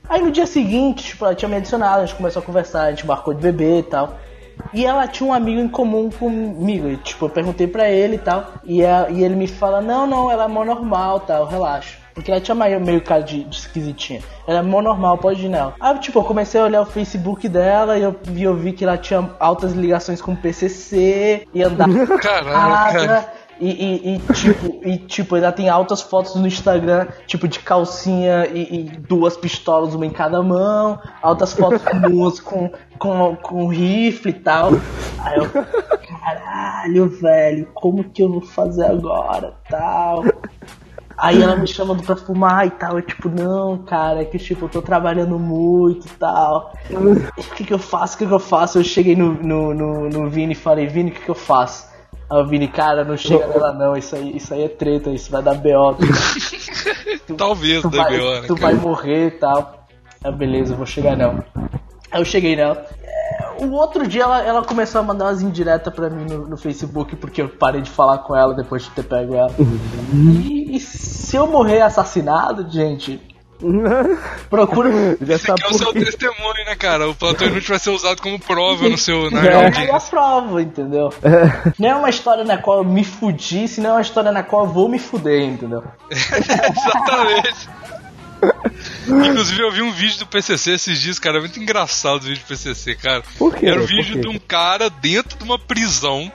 Aí no dia seguinte, tipo, ela tinha me adicionado, a gente começou a conversar, a gente marcou de beber e tal. E ela tinha um amigo em comum comigo. E, tipo, eu perguntei pra ele e tal. E, e ele me fala, não, não, ela é mó normal tal, relaxa. Porque ela tinha meio, meio cara de, de esquisitinha. Ela é mó normal, pode ir nela. Aí, tipo, eu comecei a olhar o Facebook dela e eu vi, eu vi que ela tinha altas ligações com o PCC e andava *laughs* Caralho, cara. E, e, e, tipo, e tipo, ainda tem altas fotos no Instagram, tipo, de calcinha e, e duas pistolas, uma em cada mão, altas fotos nuas com, com, com rifle e tal. Aí eu, caralho, velho, como que eu vou fazer agora, tal. Aí ela me chamando pra fumar e tal, eu tipo, não, cara, é que tipo, eu tô trabalhando muito e tal. O que que eu faço, o que que eu faço? Eu cheguei no, no, no, no Vini e falei, Vini, o que que eu faço? Aí o Vini, cara, não chega nela não, isso aí, isso aí é treta, isso vai dar B.O. Tu, *laughs* Talvez tu vai, B.O., né, tu cara? vai morrer e tal. Aí beleza, eu vou chegar não. Aí eu cheguei nela. É, O outro dia ela, ela começou a mandar umas indiretas pra mim no, no Facebook porque eu parei de falar com ela depois de ter pego ela. E, e se eu morrer assassinado, gente, *laughs* procura. Já Esse aqui é o seu testemunho, né, cara? O plantão *laughs* inútil vai ser usado como prova no seu. Na *laughs* É, audiência. a prova, entendeu? Não é uma história na qual eu me fudi, senão é uma história na qual eu vou me fuder, entendeu? Exatamente. Inclusive, eu vi um vídeo do PCC esses dias, cara. É muito engraçado o vídeo do PCC, cara. Por quê? Era um vídeo de um cara dentro de uma prisão.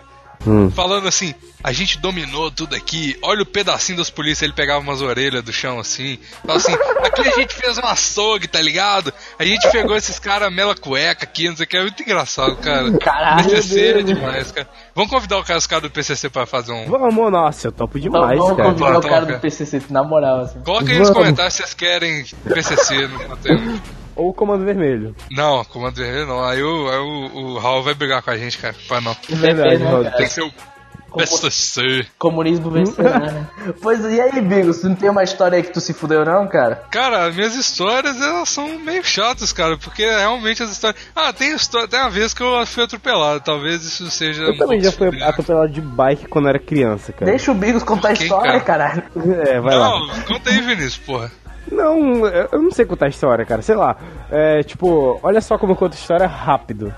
Hum. Falando assim, a gente dominou tudo aqui. Olha o pedacinho das polícias, ele pegava umas orelhas do chão assim. Fala assim, aqui a gente fez um açougue, tá ligado? A gente pegou esses caras mela cueca aqui, não sei o que. É muito engraçado, cara. Caralho, PCC é demais, cara. Vamos convidar o cara, os caras do PCC pra fazer um. Vamos, nossa, eu topo demais, Vamos cara. convidar o Então, cara do PCC, na moral, assim. Coloca aí nos Vamos. comentários se vocês querem PCC no conteúdo. Ou o Comando Vermelho. Não, comando vermelho não. Aí, o, aí o, o Raul vai brigar com a gente, cara. Vai não. Verdade, né, cara? Tem que ser o PCC. Comunismo vencerá, né? *laughs* Pois e aí, Bigos, tu não tem uma história aí que tu se fudeu, não, cara? Cara, as minhas histórias elas são meio chatas, cara, porque realmente as histórias. Ah, tem história, tem uma vez que eu fui atropelado, talvez isso seja. Eu também já fui atropelado de bike quando era criança, cara. Deixa o Bigos contar a Quem, história, cara? caralho. É, vai lá. Não, conta aí, Vinícius, porra. Não, eu eu não sei contar história, cara. Sei lá. É, tipo, olha só como eu conto história rápido.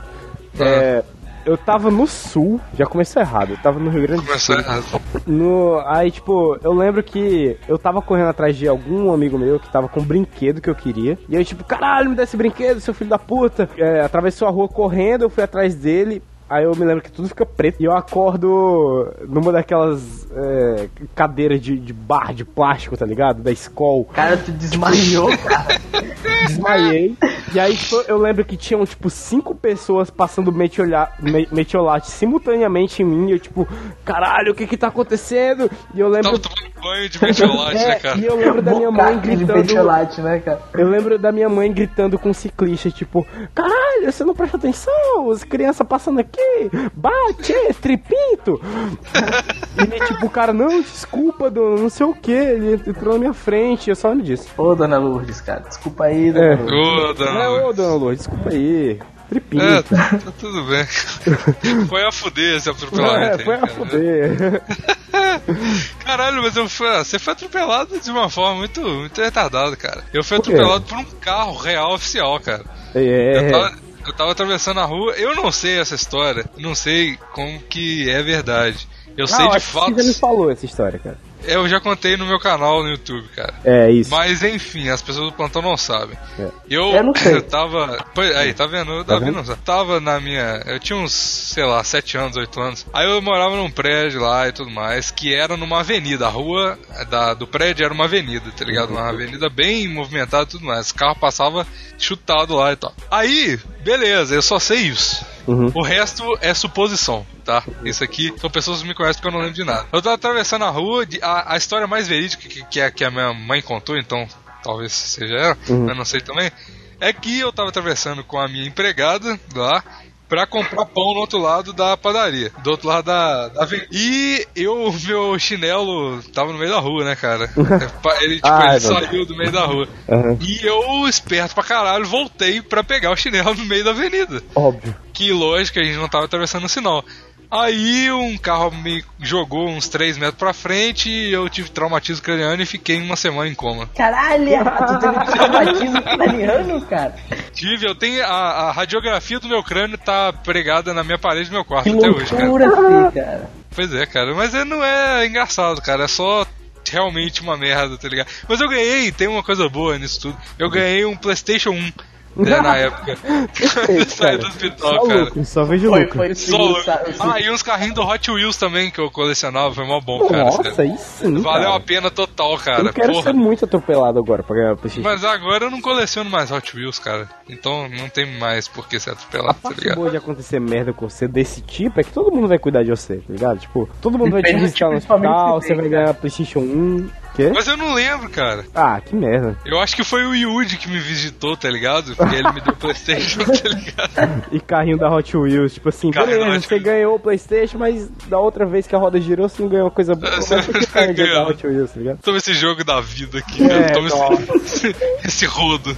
É, eu tava no sul, já começou errado. Eu tava no Rio Grande do Começou Sul. errado. No, aí, tipo, eu lembro que eu tava correndo atrás de algum amigo meu que tava com um brinquedo que eu queria. E aí, tipo, caralho, me dá esse brinquedo, seu filho da puta. É, atravessou a rua correndo, eu fui atrás dele. Aí eu me lembro que tudo fica preto. E eu acordo numa daquelas é, cadeiras de, de bar de plástico, tá ligado? Da escola. Cara, tu desmaiou, *laughs* cara. Desmaiei. E aí, tipo, eu lembro que tinham, tipo, cinco pessoas passando metiola- me- metiolate simultaneamente em mim. E eu, tipo, caralho, o que que tá acontecendo? E eu lembro. Tava tomando banho de metiolate, né, É, cara? e eu lembro da minha mãe de gritando. metiolate, né, cara? Eu lembro da minha mãe gritando com o ciclista, tipo, caralho, você não presta atenção, as crianças passando aqui, bate, tripinto. e ele, tipo, o cara, não, desculpa, dona, não sei o que, ele entrou na minha frente, eu só lembro disso. Ô, dona Lourdes, cara, desculpa aí, dona É. Lourdes. Ô, É, dona ô, dona Lourdes, desculpa aí, tripinto. É, tá, tá tudo bem. *laughs* Foi a fuder esse atropelamento. É, foi aí, a cara. fuder. *laughs* Caralho, mas eu fui, ah, você foi atropelado de uma forma muito, muito retardada, cara. Eu fui atropelado por um carro real oficial, cara. Eu É, tava, eu tava atravessando a rua, eu não sei essa história, não sei como que é verdade. Eu sei Não, de acho que Você já me falou essa história, cara. Eu já contei no meu canal no YouTube, cara. É, isso. Mas enfim, as pessoas do plantão não sabem. É. Eu, Eu não sei. *laughs* tava. Pois, aí, tá vendo? Tá Davi vendo? não sabe. Tava na minha. Eu tinha uns, sei lá, 7 anos, 8 anos. Aí eu morava num prédio lá e tudo mais, que era numa avenida. A rua da, do prédio era uma avenida, tá ligado? Uma avenida bem movimentada e tudo mais. O carro passava chutado lá e tal. Aí, beleza, eu só sei isso. Uhum. O resto é suposição, tá? Isso aqui são pessoas que me conhecem porque eu não lembro de nada. Eu tava atravessando a rua, de- a, a história mais verídica que, que, a, que a minha mãe contou, então talvez seja ela, Uhum. eu não sei também, é que eu tava atravessando com a minha empregada lá pra comprar pão no outro lado da padaria, do outro lado da, da avenida. E eu, meu chinelo tava no meio da rua, né, cara? *laughs* Ele, tipo, Ai, ele meu saiu do meio da rua. Aham. E eu, esperto pra caralho, voltei pra pegar o chinelo no meio da avenida Óbvio. que lógico, a gente não tava atravessando o sinal. Aí um carro me jogou uns 3 metros pra frente e eu tive traumatismo craniano e fiquei uma semana em coma. Caralho, *laughs* tu teve traumatismo craniano, cara. Tive, eu tenho a, a radiografia do meu crânio tá pregada na minha parede do meu quarto Que até hoje, cara. loucura, filho, cara. Pois é, cara, mas é, não é engraçado, cara, é só realmente uma merda, tá ligado? Mas eu ganhei, tem uma coisa boa nisso tudo. Eu ganhei um PlayStation 1 né, na época. *laughs* Saí do Só hospital, cara. lucro, só vejo Foi, lucro. foi Só segundo, louco. sa- o segundo- Ah, e uns carrinhos do Hot Wheels também que eu colecionava, foi mó bom, cara. Nossa, aí sim, Valeu cara. a pena total, Eu cara. quero Porra. ser muito atropelado agora pra PlayStation. Mas agora eu não coleciono mais Hot Wheels, cara. Então não tem mais por que ser A atropelado, tá parte ligado? boa de acontecer merda com você desse tipo é que todo mundo vai cuidar de você, tá ligado? Tipo, todo mundo vai te visitar no hospital, você vai ganhar PlayStation 1. Quê? Mas eu não lembro, cara. Ah, que merda. Eu acho que foi o Yuji que me visitou, tá ligado? Porque ele me deu Playstation, tá ligado? *laughs* E carrinho da Hot Wheels, tipo assim, Carrinho beleza, você ganhou o PlayStation, mas da outra vez que a roda girou, você não ganhou coisa boa. Você *laughs* não da. Hot Wheels, tá ligado? Toma esse jogo da vida aqui, É, velho. Toma esse, *laughs* esse rodo.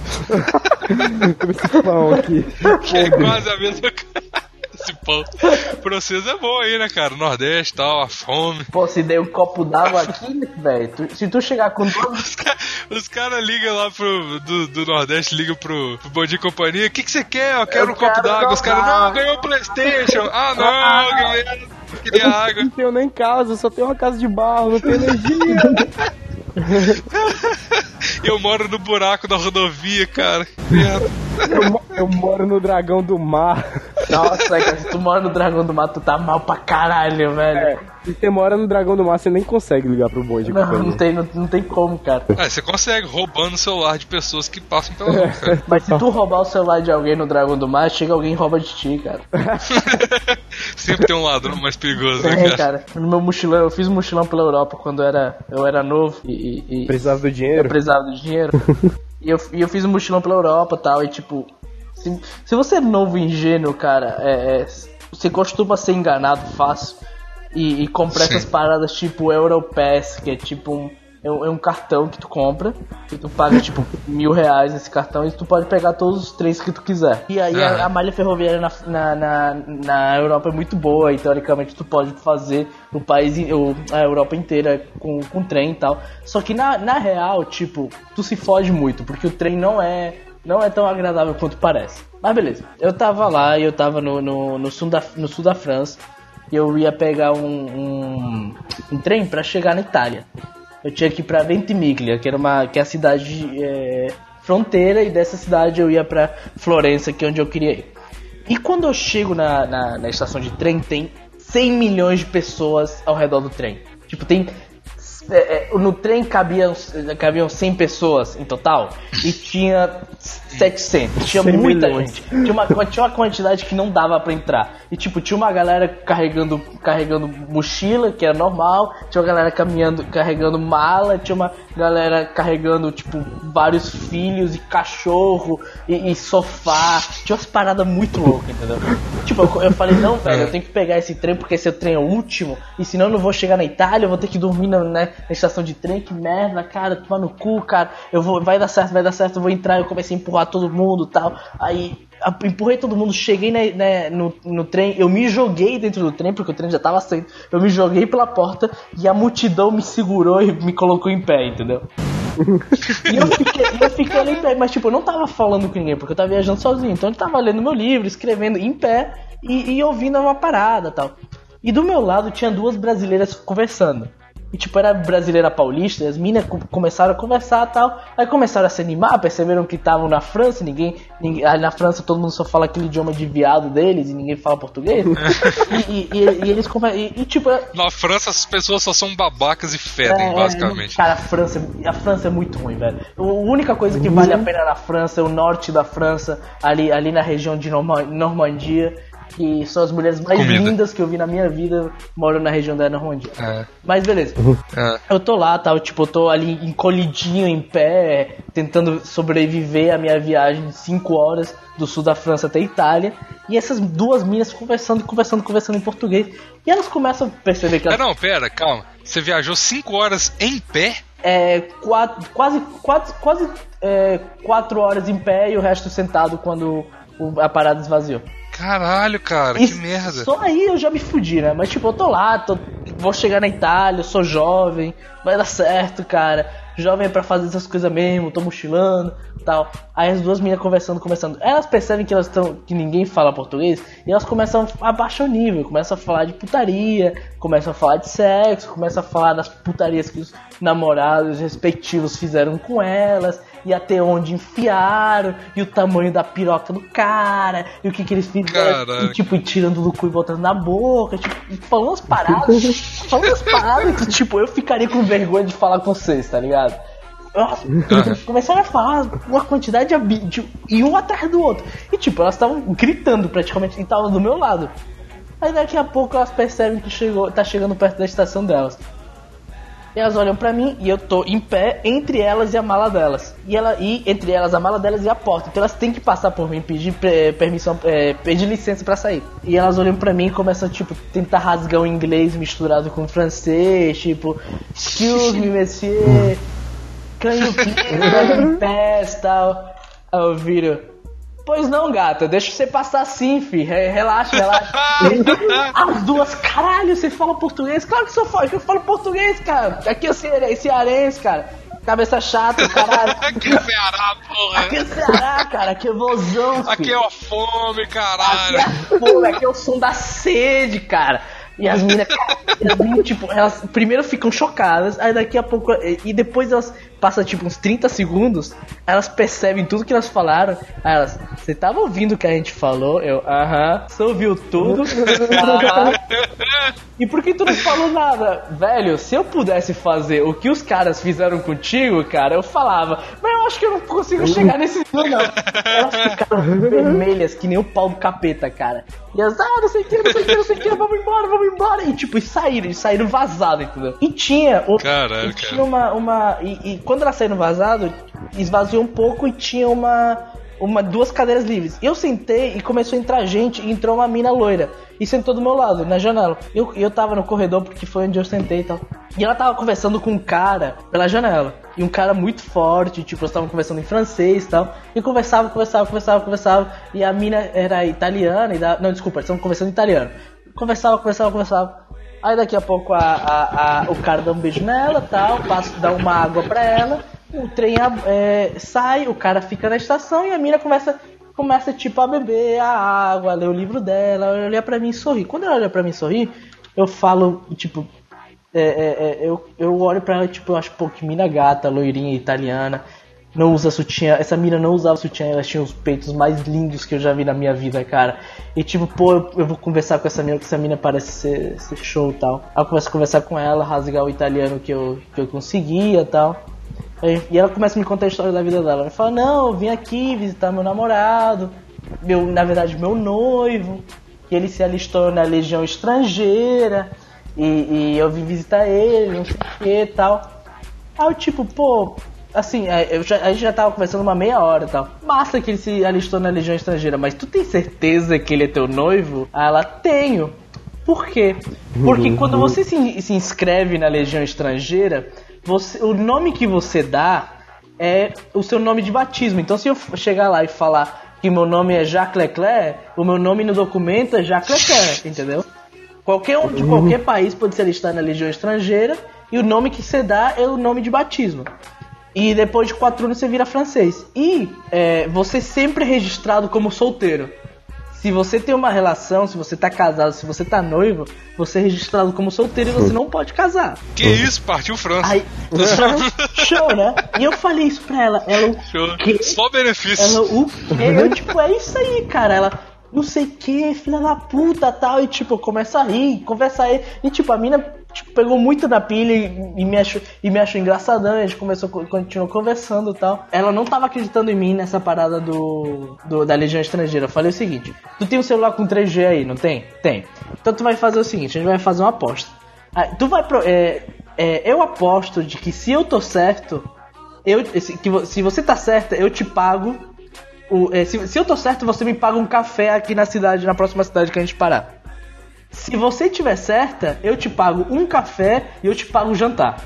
Como esse pão aqui. Que é quase a mesma coisa. Esse pão. Pra vocês é bom aí, né, cara? Nordeste e tal, a fome. Pô, se der um copo d'água aqui, velho, se tu chegar com duas *laughs* Os, ca- os caras ligam lá pro. Do, do Nordeste, ligam pro, pro Bom Dia Companhia. O que que você quer? Eu quero Eu um copo quero d'água. Os caras, não, ganhou o Playstation. *laughs* Ah, não, ganhei. Queria água. Não tenho nem casa, só tenho uma casa de barro, não tenho energia. *laughs* *laughs* Eu moro no buraco da rodovia, cara. Eu, eu moro no dragão do mar. Nossa, cara, se tu mora no Dragão do Mato, tu tá mal pra caralho, velho. É, se você mora no dragão do mar, você nem consegue ligar pro bonde. Não, companhia. não tem, não, não tem como, cara. Ah, você consegue, roubando o celular de pessoas que passam pela rua, cara. Mas se tu roubar o celular de alguém no Dragão do Mar, chega alguém e rouba de ti, cara. *laughs* Sempre tem um ladrão mais perigoso, né, É, cara? cara. No meu mochilão, eu fiz um mochilão pela Europa quando eu era, eu era novo e, e, e Precisava do eu dinheiro. precisava do dinheiro. *laughs* e, eu, e eu fiz um mochilão pela Europa e tal, e tipo. Se, se você é novo e ingênuo, cara, é, é, você costuma ser enganado fácil e, e comprar essas paradas tipo Europass, que é tipo um. É um, é um cartão que tu compra, que tu paga *laughs* tipo mil reais nesse cartão e tu pode pegar todos os trens que tu quiser. E aí a, a malha ferroviária na, na, na, na Europa é muito boa e teoricamente tu pode fazer o país, o, a Europa inteira com, com trem e tal. Só que na, na real, tipo, tu se foge muito, porque o trem não é, não é tão agradável quanto parece. Mas beleza, eu tava lá e eu tava no, no, no, sul, da, no sul da França e eu ia pegar um, um, um trem pra chegar na Itália. Eu tinha que ir pra Ventimiglia, que era uma que é a cidade é, fronteira, e dessa cidade eu ia pra Florença, que é onde eu queria ir. E quando eu chego na, na, na estação de trem, tem 100 milhões de pessoas ao redor do trem. Tipo, tem. É, é, no trem cabiam, cabiam 100 pessoas em total e tinha 700. Tinha 100 muita milhões. gente. Tinha uma, tinha uma quantidade que não dava pra entrar. E tipo, tinha uma galera carregando, carregando mochila, que era normal. Tinha uma galera caminhando, carregando mala. Tinha uma galera carregando, tipo, vários filhos e cachorro e, e sofá. Tinha umas paradas muito loucas, entendeu? Tipo, eu, eu falei, não, velho, eu tenho que pegar esse trem porque esse é trem é o último. E senão eu não vou chegar na Itália, eu vou ter que dormir na, né, na estação de trem. Que merda, cara, tomar no cu, cara. Eu vou, vai dar certo, vai dar certo, eu vou entrar. Eu comecei a empurrar todo mundo tal. Aí empurrei todo mundo, cheguei né, no, no trem, eu me joguei dentro do trem, porque o trem já tava saindo. Eu me joguei pela porta e a multidão me segurou e me colocou em pé, entendeu? e eu fiquei, eu fiquei ali em pé, mas tipo, eu não tava falando com ninguém, porque eu tava viajando sozinho. Então eu tava lendo meu livro, escrevendo em pé e, e ouvindo uma parada tal. E do meu lado tinha duas brasileiras conversando. E tipo, era brasileira paulista, e as minas co- começaram a conversar e tal. Aí começaram a se animar, perceberam que estavam na França, ninguém, ninguém. aí na França todo mundo só fala aquele idioma de viado deles e ninguém fala português. *laughs* e, e- e- e eles. E, e, tipo, Na França as pessoas só são babacas e fedem, é, basicamente. Cara, a França, a França é muito ruim, velho. A única coisa que vale a pena na França é o norte da França, ali, ali na região de Norma- Normandia, que são as mulheres mais Comida. lindas que eu vi na minha vida, moram na região da Normandia. É, Mas beleza. é. Eu tô lá, tal, tipo, eu tô ali encolhidinho em pé, tentando sobreviver a minha viagem de 5 horas do sul da França até a Itália. E essas duas minas conversando, conversando, conversando em português. E elas começam a perceber que É, elas não, pera, calma. Você viajou 5 horas em pé? é, quatro, quase, quase, quase é, quatro horas em pé e o resto sentado quando o- a parada esvaziou. Caralho, cara, E que merda. Só aí eu já me fudi, né? Mas tipo, eu tô lá, tô- vou chegar na Itália, sou jovem, vai dar certo, cara. Jovem é pra fazer essas coisas mesmo, tô mochilando tal. Aí as duas meninas conversando, conversando. Elas percebem que elas estão. que ninguém fala português e elas começam a baixar o nível, começam a falar de putaria, começam a falar de sexo, começam a falar das putarias que os namorados respectivos fizeram com elas, e até onde enfiaram, e o tamanho da piroca do cara, e o que, que eles fizeram. Caraca. E, tipo, e tirando do cu e botando na boca, tipo, falando umas paradas, *laughs* falando umas paradas que, tipo, eu ficaria com vergonha de falar com vocês, tá ligado? Nossa, começaram a falar uma quantidade de, de e um atrás do outro. E tipo, elas estavam gritando praticamente e estavam do meu lado. Aí daqui a pouco elas percebem que chegou, tá chegando perto da estação delas. E elas olham pra mim e eu tô em pé entre elas e a mala delas. E ela e entre elas a mala delas e a porta. Então elas têm que passar por mim, pedir eh, permissão, eh, pedir licença pra sair. E elas olham pra mim e começam tipo tentar rasgar o inglês misturado com o francês, tipo, excuse me, monsieur, can you please *laughs* pass tal. Aí eu viro, Pois não, gata, deixa você passar assim, fi. Re- Relaxa, relaxa. *laughs* As duas, caralho, você fala português? Claro que eu falo, eu falo português, cara. Aqui é cere- cearense, cara. Cabeça chata, caralho. *laughs* Aqui é Ceará, porra. Aqui é Ceará, cara. Aqui é vozão, fi. Aqui é a fome, Aqui caralho. é a fome, aqui é o som da sede, cara. E as cara, as minas, tipo, elas primeiro ficam chocadas, aí daqui a pouco, e depois elas passam, tipo, uns 30 segundos, elas percebem tudo que elas falaram, aí elas, você tava ouvindo o que a gente falou? Eu, aham, você ouviu tudo? *laughs* E por que tu não falou nada? Velho, se eu pudesse fazer o que os caras fizeram contigo, cara, eu falava. Mas eu acho que eu não consigo chegar nesse nível, não. Elas ficaram vermelhas, que nem o pau do capeta, cara. E elas, ah, não sei o que, não sei o que, não sei o que, vamos embora, vamos embora. E tipo, e saíram, e saíram vazado, entendeu? E tinha. o- Caralho, e tinha uma. uma e, e quando elas saíram vazado, esvaziou um pouco e tinha uma. Uma, duas cadeiras livres. Eu sentei e começou a entrar gente e entrou uma mina loira. E sentou do meu lado, na janela. Eu, eu tava no corredor porque foi onde eu sentei e tal. E ela tava conversando com um cara pela janela. E um cara muito forte, tipo, eles estavam conversando em francês e tal. E conversava, conversava, conversava, conversava. E a mina era italiana e da... Não, desculpa, eles estavam conversando em italiano. Conversava, conversava, conversava. Aí daqui a pouco a, a- a- o cara dá um beijo nela tal, passa, dá uma água pra ela, o trem é, sai, o cara fica na estação e a mina começa, começa tipo a beber a água, a ler o livro dela, ela olha pra mim e sorri. Quando ela olha pra mim e sorri, eu falo, tipo, é, é, é, eu, eu olho pra ela, tipo, eu acho, pô, que mina gata, loirinha, italiana. Não usa sutiã. Essa mina não usava sutiã, ela tinha os peitos mais lindos que eu já vi na minha vida, cara. E tipo, pô, eu, eu vou conversar com essa mina, que essa mina parece ser, ser show e tal. Aí eu começo a conversar com ela, rasgar o italiano que eu, que eu conseguia e tal. E ela começa a me contar a história da vida dela. Ela fala, não, eu vim aqui visitar meu namorado, meu, na verdade, meu noivo, que ele se alistou na legião estrangeira, e, e eu vim visitar ele, não sei o que e tal. Aí eu tipo, pô, assim, é, já, a gente já tava conversando uma meia hora e tal. Massa que ele se alistou na Legião Estrangeira, mas tu tem certeza que ele é teu noivo? Aí ela, tenho. Por quê? Porque quando você se, se inscreve na Legião Estrangeira, você, o nome que você dá é o seu nome de batismo. Então se eu chegar lá e falar que meu nome é Jacques Leclerc, o meu nome no documento é Jacques Leclerc, *laughs* entendeu? Qualquer um de qualquer país pode se alistar na Legião Estrangeira e o nome que você dá é o nome de batismo. E depois de quatro anos você vira francês. E é, você sempre é registrado como solteiro. Se você tem uma relação, se você tá casado, se você tá noivo, você é registrado como solteiro e você não pode casar. Que isso, partiu França. Aí, *laughs* show, né? E eu falei isso pra ela. Ela, o Show. quê? Só benefício. Ela, o quê? Eu, tipo, é isso aí, cara. Ela, não sei o que, filha da puta tal. E, tipo, começa a rir, conversa aí. E, tipo, a mina tipo, pegou muito na pilha e, e me achou, e me achou engraçadão. A gente começou, continuou conversando e tal. Ela não tava acreditando em mim nessa parada do, do- da Legião Estrangeira. Eu falei o seguinte: Tu tem um celular com 3G aí, não tem? Tem. Então tu vai fazer o seguinte: a gente vai fazer uma aposta. Ah, tu vai pro, é, é, eu aposto de que se eu tô certo, eu, se, que, se você tá certa, eu te pago. O, é, se, se eu tô certo, você me paga um café aqui na cidade, na próxima cidade que a gente parar. Se você tiver certa, eu te pago um café e eu te pago um jantar.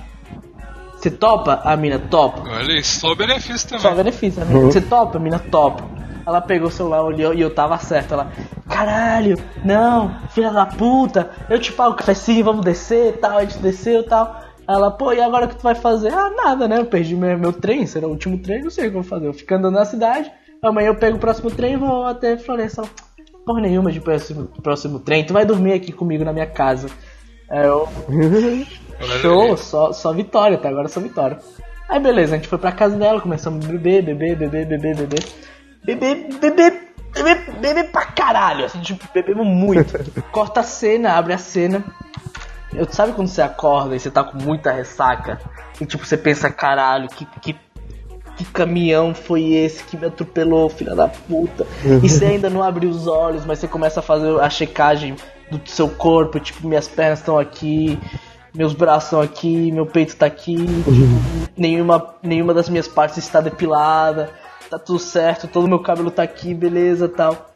Você topa? A mina topa. Olha aí, só benefício também. Só benefício, a mina. Você topa? A mina topa. Ela pegou o celular, olhou e eu tava certo. Ela, caralho, não, filha da puta, eu te pago cafezinho, vamos descer e tal. A gente desceu e tal. Ela, pô, e agora o que tu vai fazer? Ah, nada, né? Eu perdi meu, meu trem, será o último trem, não sei o que eu vou fazer. Eu fico andando na cidade, amanhã eu pego o próximo trem e vou até Florença. Ela, Porra nenhuma de próximo, próximo trem, tu vai dormir aqui comigo na minha casa. Aí eu, *laughs* Show, só, só vitória, até agora só vitória. Aí beleza, a gente foi pra casa dela, começamos a beber, beber, beber, beber, beber. Beber, beber, beber, beber pra caralho, assim, tipo, bebemos muito. *laughs* Corta a cena, abre a cena. Eu, sabe quando você acorda e você tá com muita ressaca? E tipo, você pensa, caralho, que, que, que caminhão foi esse que me atropelou, filha da puta? E você ainda não abre os olhos, mas você começa a fazer a checagem do seu corpo, tipo, minhas pernas estão aqui, meus braços estão aqui, meu peito tá aqui, nenhuma, nenhuma das minhas partes está depilada, tá tudo certo, todo meu cabelo tá aqui, beleza tal.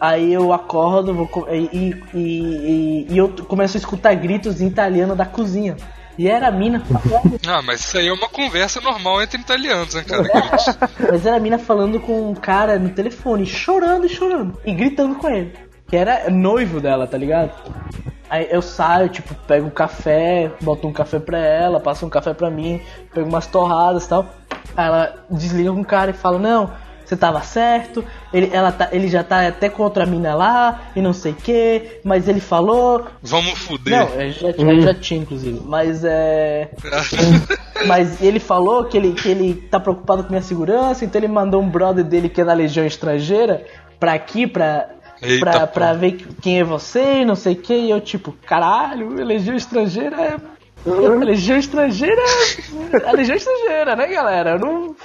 Aí eu acordo vou, e, e, e, e eu começo a escutar gritos em italiano da cozinha. E era a mina falando, *laughs* Ah, mas isso aí é uma conversa normal entre italianos, né, cara? *laughs* Mas era a mina falando com um cara no telefone, chorando e chorando. E gritando com ele. Que era noivo dela, tá ligado? Aí eu saio, tipo, pego um café, boto um café pra ela, passo um café pra mim, pego umas torradas e tal. Aí ela desliga com o cara e fala, não, você tava certo, ele, ela tá, ele já tá até contra a mina lá, e não sei o que, mas ele falou. Vamos fuder. Não, eu já, eu já tinha, inclusive. Mas é. *laughs* Mas ele falou que ele, que ele tá preocupado com minha segurança, então ele mandou um brother dele que é da Legião Estrangeira pra aqui, pra, Eita, pra, pra ver quem é você e não sei o que. E eu, tipo, caralho, Legião Estrangeira é. A Legião Estrangeira é. *laughs* A Legião Estrangeira, né, galera? Eu não.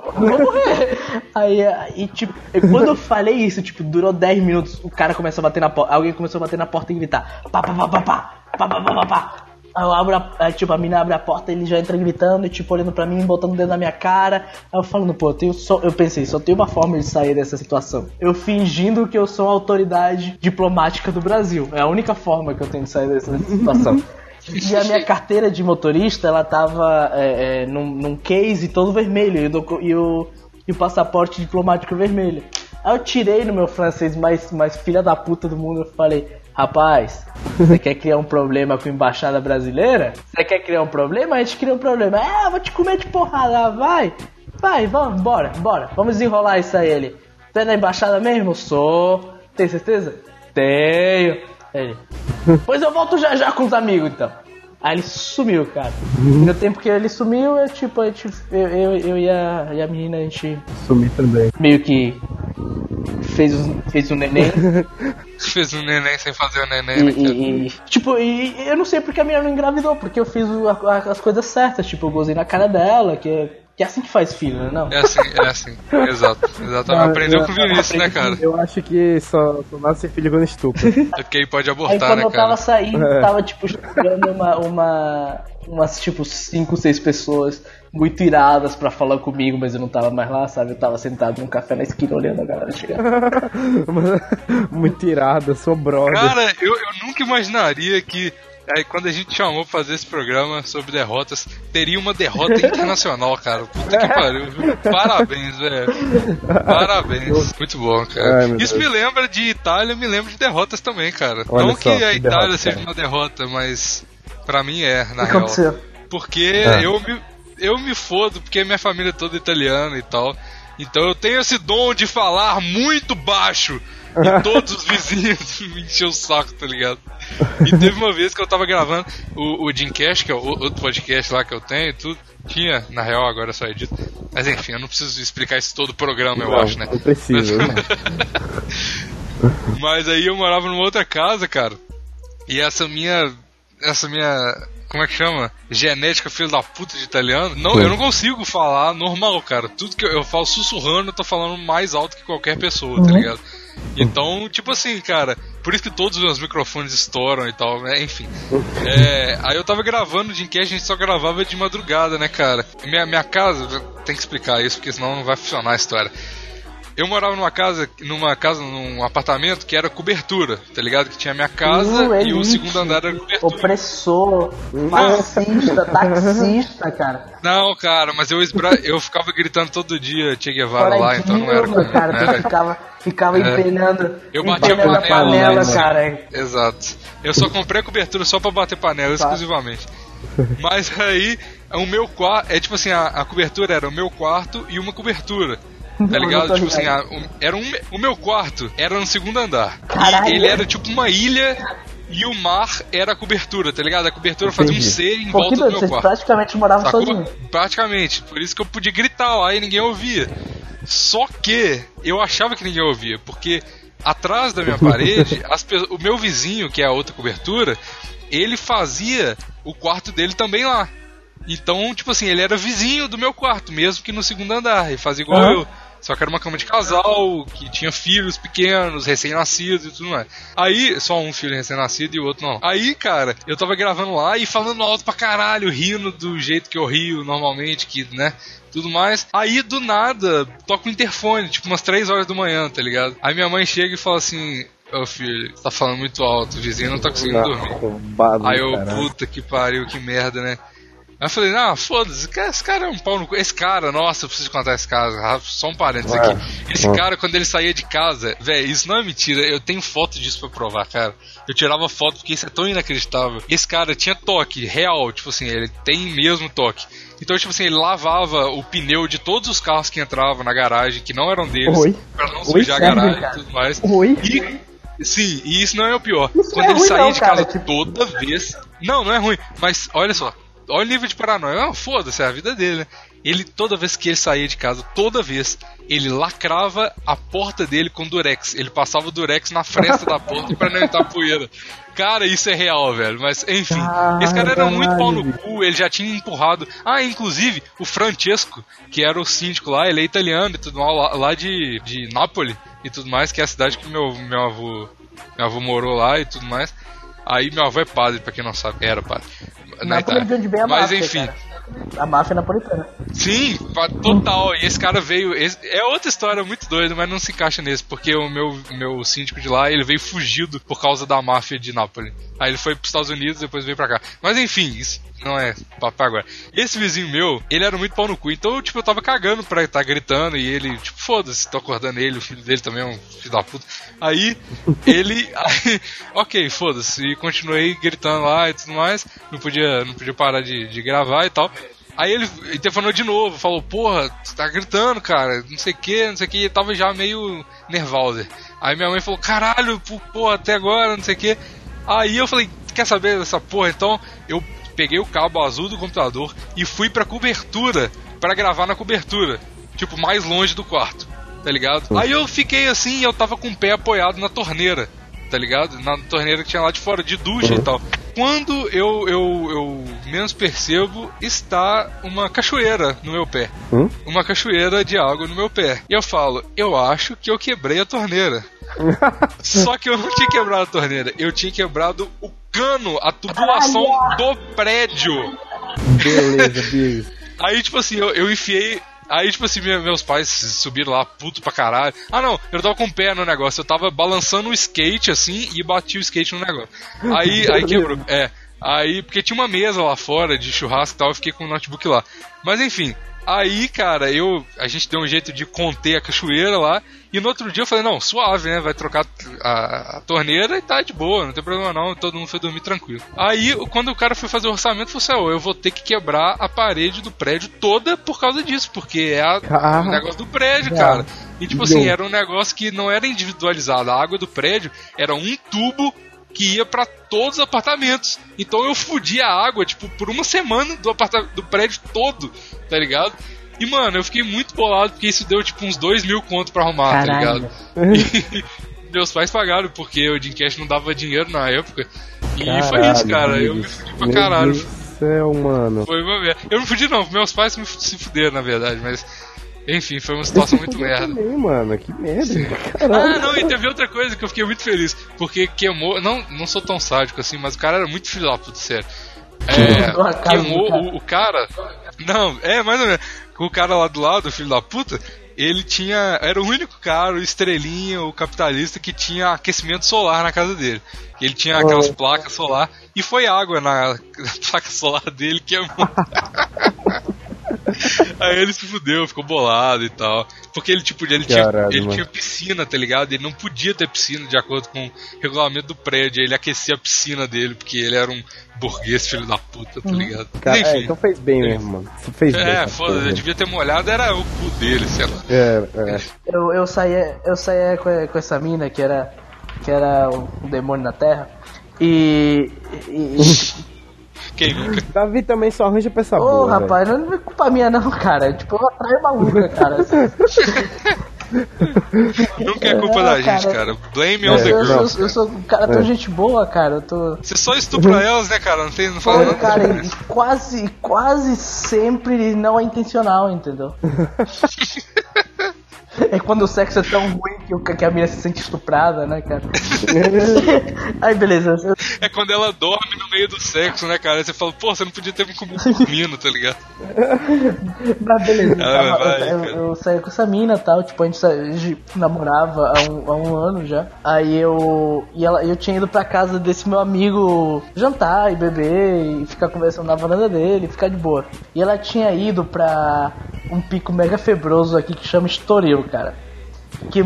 Morrer. Aí, aí, tipo, quando eu falei isso, tipo, durou 10 minutos, o cara começou a bater na porta. Alguém começou a bater na porta e gritar: pá, pá, pá, pá, pá, pá, pá, pá, pá, pá. Aí eu abro a, tipo, a mina abre a porta, ele já entra gritando, e, tipo, olhando pra mim, botando o dedo na minha cara. Aí eu falando, pô, eu tenho só. Eu pensei, só tem uma forma de sair dessa situação. Eu fingindo que eu sou a autoridade diplomática do Brasil. É a única forma que eu tenho de sair dessa situação. E a minha carteira de motorista, ela tava é, é, num, num case todo vermelho e o, e o, passaporte diplomático vermelho. Aí eu tirei no meu francês mais, mais filha da puta do mundo e falei, rapaz, você quer criar um problema com a embaixada brasileira? Você quer criar um problema? A gente cria um problema. Eu vou te comer de porrada, Ah, vai. Vai, vamos, bora, bora. Vamos desenrolar isso aí, ele. Você é da embaixada mesmo? Sou. Tem certeza? Tenho. Ele. Pois eu volto já já com os amigos, então. Aí ele sumiu, cara. No tempo que ele sumiu, eu, tipo, a gente, eu, eu, eu e, a, e a menina, a gente Sumi também. meio que fez, um- fez um neném. *laughs* Fez um neném sem fazer o neném, E, né, e- e- tipo, e eu não sei porque a menina não engravidou, porque eu fiz a- a- as coisas certas, tipo, eu gozei na cara dela, que é, que é assim que faz filho, né? Não. É assim, é assim. Exato. Exatamente. Aprendeu com o Vinícius, né, cara? Eu acho que só, só nasce filho quando estupra. É porque aí pode Aí abortar, quando né, eu tava cara? saindo, É. tava tipo chegando uma, uma umas tipo cinco, seis pessoas muito iradas pra falar comigo, mas eu não tava mais lá, sabe? Eu tava sentado num café na esquina olhando a galera chegar. *laughs* Muito irada, sou brother. Cara, eu, eu nunca imaginaria que aí, quando a gente chamou pra fazer esse programa sobre derrotas, teria uma derrota *laughs* internacional, cara. Puta que pariu. Parabéns, velho. Parabéns. Muito bom, cara. Ai, Isso Deus. me lembra de Itália, me lembra de derrotas também, cara. Olha Não só, que a que Itália derrota, seja cara. uma derrota, mas pra mim é, na O que real. aconteceu? Porque É. eu, me, eu me fodo, porque minha família é toda italiana e tal. Então eu tenho esse dom de falar muito baixo. E todos os vizinhos *laughs* me encheu o saco, tá ligado? E teve uma vez que eu tava gravando o, o Dreamcast, que é o outro podcast lá que eu tenho e tudo. Tinha, na real, agora é só edito. Mas enfim, eu não preciso explicar isso todo o programa, eu Não, acho, né? Não precisa. né? *laughs* Mas aí eu morava numa outra casa, cara. E essa minha. Essa minha. Como é que chama? Genética filho da puta de italiano. Não, eu não consigo falar normal, cara. Tudo que eu, eu falo sussurrando, eu tô falando mais alto que qualquer pessoa, tá ligado? Então, tipo assim, cara, por isso que todos os meus microfones estouram e tal, né? Enfim. É, aí eu tava gravando o Dreamcast, a gente só gravava de madrugada, né, cara? Minha, minha casa, tem que explicar isso, porque senão não vai funcionar a história. Eu morava numa casa, numa casa, num apartamento que era cobertura, tá ligado? Que tinha minha casa Uh, e o segundo andar era cobertura. Opressor, fascista, taxista, cara. Não, cara, mas eu, eu ficava gritando todo dia Che Guevara lá, então não era Dilma, cara, não era- ficava, ficava É. empenhando, Eu batia empenhando a panela, panela, né? cara. Exato. Eu só comprei a cobertura só pra bater panela, exclusivamente. Mas aí, o meu quarto. É tipo assim, a, a cobertura era o meu quarto e uma cobertura. Tá ligado? Tipo assim, ligado. a- o- era um, o meu quarto era no segundo andar. Caralho. E ele era tipo uma ilha e o mar era a cobertura, tá ligado? A cobertura fazia um Entendi. C em Pô, volta que do meu vocês quarto. praticamente moravam Sacou? sozinhos. Praticamente. Por isso que eu podia gritar lá e ninguém ouvia. Só que eu achava que ninguém ouvia, porque atrás da minha *laughs* parede, as o meu vizinho, que é a outra cobertura, ele fazia o quarto dele também lá. Então, tipo assim, ele era vizinho do meu quarto, mesmo que no segundo andar. Ele fazia igual Aham. eu. Só que era uma cama de casal, que tinha filhos pequenos, recém-nascidos e tudo mais. Aí, só um filho recém-nascido e o outro não. Aí, cara, eu tava gravando lá e falando alto pra caralho, rindo do jeito que eu rio normalmente, que, né, tudo mais. Aí, do nada, toca o interfone, tipo umas 3 horas da manhã, tá ligado? Aí minha mãe chega e fala assim: Ô filho, você tá falando muito alto, o vizinho não tá conseguindo dormir. Aí eu, puta que pariu, que merda, né? Aí eu falei, ah, foda-se, cara, esse cara é um pau no cu. Esse cara, nossa, eu preciso contar esse caso. Só um parênteses aqui. Esse Vai. cara, quando ele saía de casa, velho, isso não é mentira. Eu tenho foto disso pra provar, cara. Eu tirava foto porque isso é tão inacreditável. Esse cara tinha toque, real, tipo assim, ele tem mesmo toque. Então, tipo assim, ele lavava o pneu de todos os carros que entravam na garagem, que não eram deles, Oi? pra não sujar a garagem cara? e tudo mais. Oi? E, sim, e isso não é o pior. Isso Quando é ele ruim saía não, de cara, casa tipo- toda vez. Não, não é ruim, mas olha só. Olha o nível de paranoia. Ah, foda-se, é a vida dele, né? Ele, toda vez que ele saía de casa, toda vez, ele lacrava a porta dele com durex. Ele passava o durex na fresta da porta pra não entrar poeira. Cara, isso é real, velho. Mas, enfim, esse cara era muito pau no cu, ele já tinha empurrado. Ah, inclusive, o Francesco, que era o síndico lá, ele é italiano e tudo mais, lá, lá de, de Nápoles e tudo mais, que é a cidade que meu, meu avô. Meu avô morou lá e tudo mais. Aí meu avô é padre, pra quem não sabe, era padre. Na Itália. vem a Mas máfia, enfim. cara. A máfia napolitana. Sim, total. E esse cara veio. esse- é outra história muito doida, mas não se encaixa nesse, porque o meu, meu síndico de lá ele veio fugido por causa da máfia de Nápoles. Aí ele foi pros Estados Unidos depois veio pra cá. Mas enfim, isso não é papo agora. Esse vizinho meu, ele era muito pau no cu, então tipo, eu tava cagando pra estar gritando e ele, tipo, foda-se, tô acordando ele, o filho dele também é um filho da puta. Aí ele. *laughs* aí, ok, foda-se. E continuei gritando lá e tudo mais. Não podia, não podia parar de, de gravar e tal. Aí ele telefonou de novo, falou, porra, você tá gritando, cara, não sei o que, não sei o que, tava já meio nervoso. Aí minha mãe falou, caralho, porra, até agora, não sei o que. Aí eu falei, quer saber dessa porra? Então eu peguei o cabo azul do computador e fui pra cobertura pra gravar na cobertura. Tipo, mais longe do quarto, tá ligado? Aí eu fiquei assim e eu tava com o pé apoiado na torneira, tá ligado? Na torneira que tinha lá de fora, de ducha e tal. Quando eu, eu, eu menos percebo, está uma cachoeira no meu pé. Hum? Uma cachoeira de água no meu pé. E eu falo, eu acho que eu quebrei a torneira. Só que eu não tinha quebrado a torneira, eu tinha quebrado o cano, a tubulação do prédio. Beleza, *laughs* Biggs. Aí, tipo assim, eu, eu enfiei. Aí, tipo assim, me- meus pais subiram lá, puto pra caralho. Ah, não, eu tava com o pé no negócio, eu tava balançando o skate assim e bati o skate no negócio. Aí, *laughs* aí quebrou. É. Aí, porque tinha uma mesa lá fora de churrasco e tal, eu fiquei com o notebook lá. Mas enfim, aí, cara, eu. A gente deu um jeito de conter a cachoeira lá. E no outro dia eu falei, não, suave, né? Vai trocar a, a torneira e tá de boa, não tem problema não, todo mundo foi dormir tranquilo. Aí, quando o cara foi fazer o orçamento, falou assim, ó, eu vou ter que quebrar a parede do prédio toda por causa disso, porque é o negócio do prédio, cara. E tipo assim, era um negócio que não era individualizado, a água do prédio era um tubo que ia pra todos os apartamentos. Então eu fudi a água, tipo, por uma semana do, do prédio todo, tá ligado? E, mano, eu fiquei muito bolado porque isso deu, tipo, uns dois mil conto pra arrumar, tá Caralho. ligado? E *laughs* meus pais pagaram, porque o Dreamcast não dava dinheiro na época. E foi isso, cara. Eu me fudi pra Meu caralho. Deus do céu, mano. Foi uma merda. Eu não fudi, não. Meus pais me se fuderam, na verdade, mas. Enfim, foi uma situação muito merda. Também, mano, que merda. Ah, Caralho. não, e teve outra coisa que eu fiquei muito feliz. Porque queimou. Não, não sou tão sádico assim, mas o cara era muito filho da puta, sério. É, Queimou cara. o, o cara. Não, é, mais ou menos. O cara lá do lado, o filho da puta, ele tinha. Era o único cara, o estrelinha, o capitalista, que tinha aquecimento solar na casa dele. Ele tinha aquelas placas solar e foi água na, na *laughs* placa solar dele queimou. *laughs* Aí ele se fudeu, ficou bolado e tal. Porque ele, tipo, ele, tinha, ele mano. tinha piscina, tá ligado? Ele não podia ter piscina de acordo com o regulamento do prédio. Ele aquecia a piscina dele, porque ele era um burguês filho da puta, tá ligado? Cara, Mas é, enfim. então fez bem mesmo, mano. Fez bem. É, foda, eu devia ter molhado, era o cu dele, sei lá. É, é. Eu, eu saía, eu saía com, com essa mina que era, que era o, demônio na Terra. E, e *laughs* Quem nunca? *laughs* Davi também só arranja pra essa Ô, boa, rapaz, não é culpa minha não, cara. Tipo, eu atraio maluca, cara. *laughs* Nunca é culpa É, da gente, cara. cara. Blame on Eu, the girl. eu, eu sou um cara tão gente boa, cara. Eu tô. Você só estupra *laughs* elas, né, cara? Não, tem, não fala nada. cara, e quase, quase sempre não é intencional, entendeu? É quando o sexo é tão ruim que, o- que a mina se sente estuprada, né, cara? *laughs* Aí, beleza. É quando ela dorme no meio do sexo, né, cara? Aí você fala, pô, você não podia ter me comido dormindo, tá ligado? *laughs* Mas beleza, eu, Ah, tava- vai, eu- eu- eu saí com essa mina e tal, tipo, a gente, a gente namorava há um, há um ano já. Aí eu. E ela, eu tinha ido pra casa desse meu amigo jantar e beber e ficar conversando na varanda dele, ficar de boa. E ela tinha ido pra um pico mega febroso aqui que chama Estoril, cara. Que é,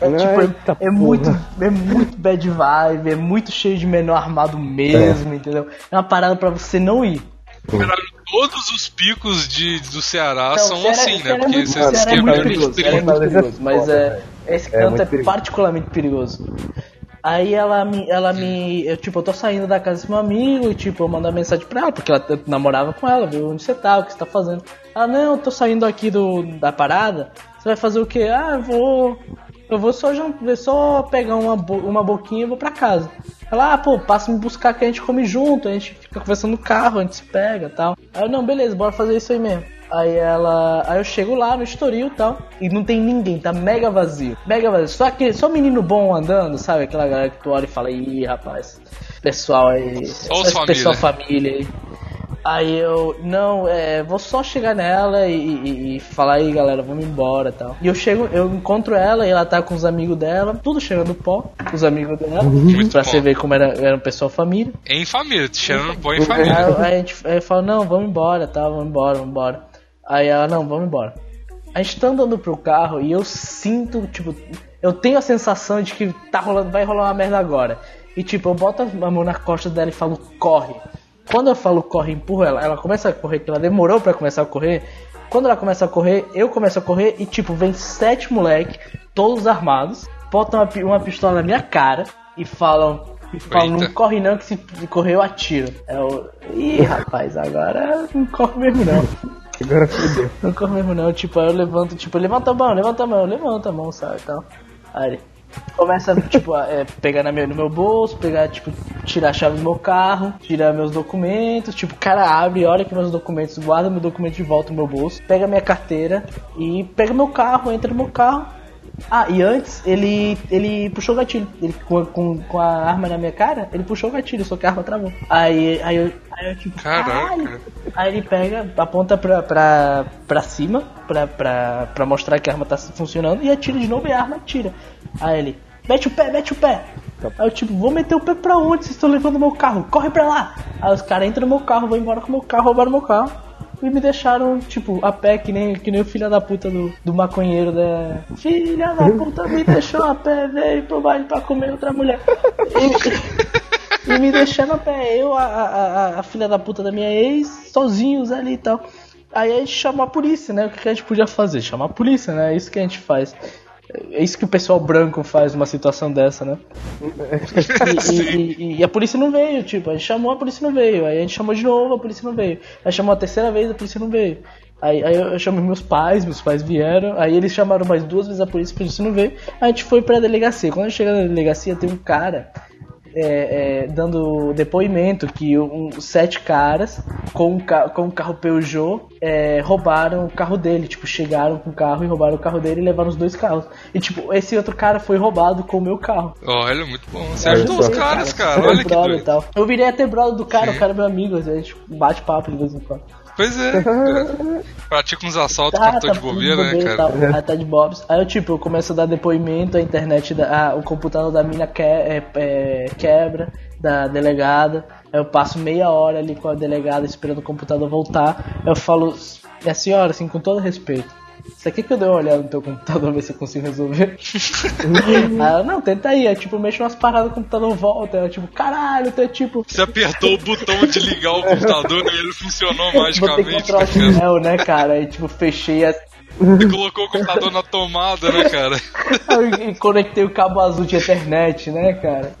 é, tipo, é, é muito, é muito bad vibe, é muito cheio de menor armado mesmo, entendeu? É uma parada pra você não ir. Caralho, todos os picos de, do Ceará Não, são Ceará- assim, né? Ceará é Porque muito- vocês Ceará é quebram muito perigoso, é muito é perigoso, mas é, esse É canto é, perigoso. particularmente perigoso. Aí ela me, ela me, eu tipo, eu tô saindo da casa desse meu amigo e tipo, eu mando uma mensagem pra ela, porque ela eu namorava com ela, viu onde você tá, o que você tá fazendo. Ela, não, eu tô saindo aqui do, da parada, você vai fazer o quê? Ah, eu vou, eu vou só, só pegar uma, bo- uma boquinha e vou pra casa. Ela, ah, pô, passa me buscar que a gente come junto, a gente fica conversando no carro, a gente se pega e tal. Aí eu, não, beleza, bora fazer isso aí mesmo. Aí ela. Aí eu chego lá no Estoril e tal. E não tem ninguém, tá mega vazio. Mega vazio. Só aquele, só menino bom andando, sabe? Aquela galera que tu olha e fala, ih, rapaz, pessoal aí. Esse pessoal família aí. Aí eu, não, é, vou só chegar nela e, e- e falar aí, galera, vamos embora e tal. E eu chego, eu encontro ela e ela tá com os amigos dela, tudo cheirando pó, os amigos dela, Muito pra bom. você ver como era, era um pessoal família. Em família, cheirando pó em Aí, família. eu- aí a gente aí eu falo, não, vamos embora, tá, vamos embora, vamos embora. Aí ela, não, vamos embora. A gente tá andando pro carro e eu sinto, tipo, eu tenho a sensação de que tá rolando, vai rolar uma merda agora. E tipo, eu boto a mão na costa dela e falo, corre. Quando eu falo corre, empurro ela, ela começa a correr, que ela demorou pra começar a correr. Quando ela começa a correr, eu começo a correr e tipo, vem sete moleque, todos armados, botam uma, uma pistola na minha cara e falam, E fala, não corre não, que se correr eu atiro. É o. Ih, rapaz, agora não corre mesmo não. Agora fodeu. Não corre mesmo não. Tipo, aí eu levanto, tipo, levanta a mão, levanta a mão, levanta a mão, sabe? Então, aí começa, tipo, a é, pegar na meu, no meu bolso, pegar, tipo, tirar a chave do meu carro, tirar meus documentos, tipo, o cara abre, olha aqui meus documentos, guarda meu documento de volta no meu bolso, pega minha carteira e pega meu carro, entra no meu carro. Ah, e antes ele ele puxou o gatilho. Ele, com, com, com a arma na minha cara, ele puxou o gatilho, só que a arma travou. Aí, aí, eu, aí eu tipo, Caraca. caralho. Aí ele pega, aponta pra, pra, pra cima, pra, pra, pra mostrar que a arma tá funcionando, e atira de novo e a arma atira. Aí ele, mete o pé, mete o pé. Aí eu tipo, vou meter o pé pra onde? Vocês estão levando meu carro? Corre pra lá! Aí os caras entram no meu carro, vão embora com o meu carro, roubaram meu carro. E me deixaram, tipo, a pé, que nem, que nem o filho da puta do, do maconheiro da. Filha da puta me deixou a pé, veio pro baile pra comer outra mulher. E, e me deixando a pé, eu, a, a, a, filha da puta da minha ex, sozinhos ali e tal. Aí a gente chamou a polícia, né? O que a gente podia fazer? Chamar a polícia, né? É isso que a gente faz. É isso que o pessoal branco faz numa situação dessa, né? E, e- *laughs* e- e a polícia não veio, tipo, a gente chamou, a polícia não veio. Aí a gente chamou de novo, a polícia não veio. Aí chamou a terceira vez, a polícia não veio. Aí, aí eu, chamei meus pais, meus pais vieram. Aí eles chamaram mais duas vezes a polícia, a polícia não veio. Aí a gente foi pra delegacia. Quando a gente chega na delegacia, tem um cara é, é, dando depoimento que um, sete caras com um, ca- com um carro Peugeot é, roubaram o carro dele. Tipo, chegaram com o carro e roubaram o carro dele e levaram os dois carros. E tipo, esse outro cara foi roubado com o meu carro. Olha, muito bom. Você Olha ajudou só. os caras, cara. Meu Olha que doido. tal. Eu virei até brother do cara, Sim. o cara é meu amigo, a gente bate papo de vez em quando. Pois é. *laughs* Pratica uns assaltos Tá, quando tô tá de tudo bobeira, né, cara? tal. Aí tá de bobs. Aí eu, tipo, eu começo a dar depoimento, a internet, da, ah, o computador da mina que, é, é, quebra, da delegada. Aí eu passo meia hora ali com a delegada esperando o computador voltar. Eu falo, minha senhora, assim, com todo respeito. Você quer que eu dê uma olhada no teu computador *laughs* ver se eu consigo resolver? aí *laughs* ela, não, tenta aí. Aí, tipo, mexo umas paradas, o computador volta. Aí eu, tipo, caralho, tu é tipo. Você apertou o botão de ligar o computador e ele funcionou *laughs* magicamente. Ctrl né, cara? L, né, cara? Aí, tipo, fechei as, Você colocou o computador na tomada, né, cara? e conectei o cabo azul de internet, né, cara?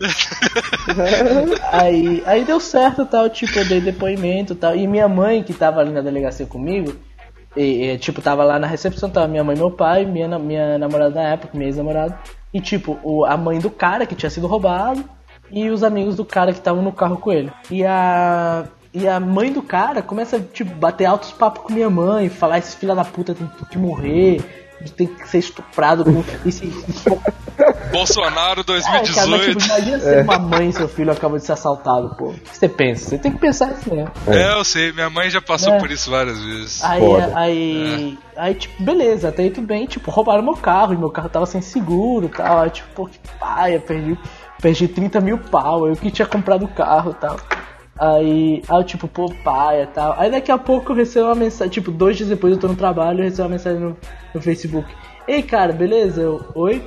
aí, aí deu certo tal, tipo, eu dei depoimento e tal. E minha mãe, que tava ali na delegacia comigo, e, e, tipo, tava lá na recepção, tava minha mãe meu pai, minha, minha namorada na época, minha ex-namorada. E tipo, o, a mãe do cara que tinha sido roubado e os amigos do cara que estavam no carro com ele. E a. E a mãe do cara começa a tipo, bater altos papos com minha mãe, falar esse filho da puta tem que morrer, tem que ser estuprado com. Esse, *laughs* Bolsonaro é, cara, mas, 2018. tipo, imagina ser uma mãe e seu filho acaba de ser assaltado, pô. O que você pensa? Você tem que pensar isso mesmo. É, eu sei, minha mãe já passou É. por isso várias vezes. Aí, Foda. aí, aí, tipo, beleza, até aí tudo bem, tipo, roubaram meu carro e meu carro tava sem seguro e tal. Aí, tipo, pô, que paia, perdi, perdi 30 mil pau, eu que tinha comprado o carro e tal. Aí, aí eu, tipo, pô, paia e tal. Aí daqui a pouco eu recebo uma mensagem, tipo, dois dias depois eu tô no trabalho, eu recebo uma mensagem no, no Facebook. Ei, cara, beleza? Eu, oi?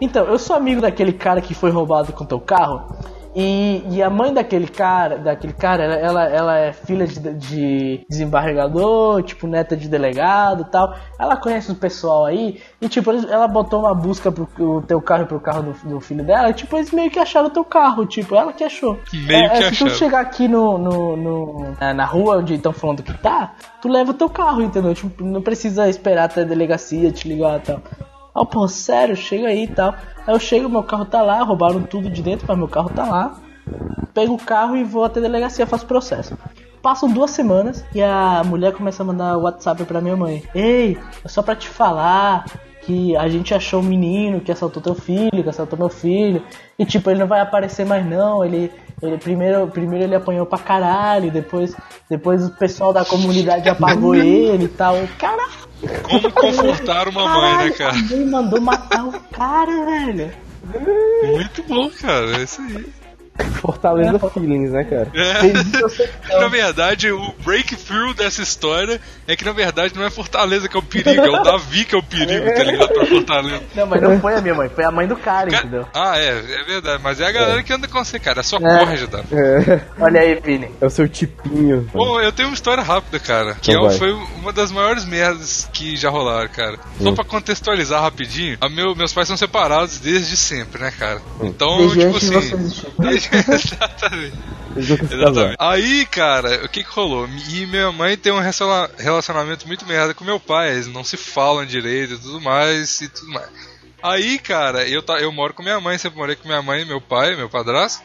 Então, eu sou amigo daquele cara que foi roubado com teu carro. E, e a mãe daquele cara, daquele cara, ela, ela, é filha de, de desembargador, tipo, neta de delegado e tal. Ela conhece o pessoal aí e, tipo, ela botou uma busca pro o teu carro e pro carro do, do filho dela. E, tipo, eles meio que acharam o teu carro, tipo, ela que achou. Meio É, que é, Se tu chegar aqui no, no, no- na, na rua onde estão falando que tá, tu leva o teu carro, entendeu? Tipo, não precisa esperar até a delegacia te ligar e tal. Ah, pô, sério, chega aí e tal. Aí eu chego, meu carro tá lá, roubaram tudo de dentro, mas meu carro tá lá. Pego o carro e vou até a delegacia, faço processo. Passam duas semanas e a mulher começa a mandar WhatsApp pra minha mãe. Ei, é só pra te falar que a gente achou um menino que assaltou teu filho, que assaltou meu filho. E tipo, ele não vai aparecer mais não. Ele, ele primeiro, primeiro ele apanhou pra caralho, depois, depois o pessoal da comunidade apagou *laughs* ele e tal. Caralho! Como confortar uma mãe, né, cara? Alguém mandou matar o cara, velho. Muito bom, cara. É isso aí. Fortaleza Feelings, né, cara? É. *laughs* Na verdade, o Break thrill dessa história é que na verdade não é Fortaleza que é o perigo, é o Davi que é o perigo, tá ligado? Pra Fortaleza. Não, mas não foi a minha mãe, foi a mãe do cara, Ca- entendeu? Ah, é, é verdade. Mas é a galera que anda com você, cara. É só É. corre, Davi. É, Olha aí, Vini. é o seu tipinho. Bom, eu tenho uma história rápida, cara. Que Então é- foi uma das maiores merdas que já rolaram, cara. Só pra contextualizar rapidinho, a meu- meus pais são separados desde sempre, né, cara? Então, Desde tipo assim. *laughs* Exatamente. Exatamente. Aí, cara, o que que rolou? E minha mãe tem um relaciona- relacionamento muito merda com meu pai. Eles não se falam direito e tudo mais e tudo mais. Aí, cara, eu, ta- eu moro com minha mãe, sempre morei com minha mãe meu pai, meu padrasto.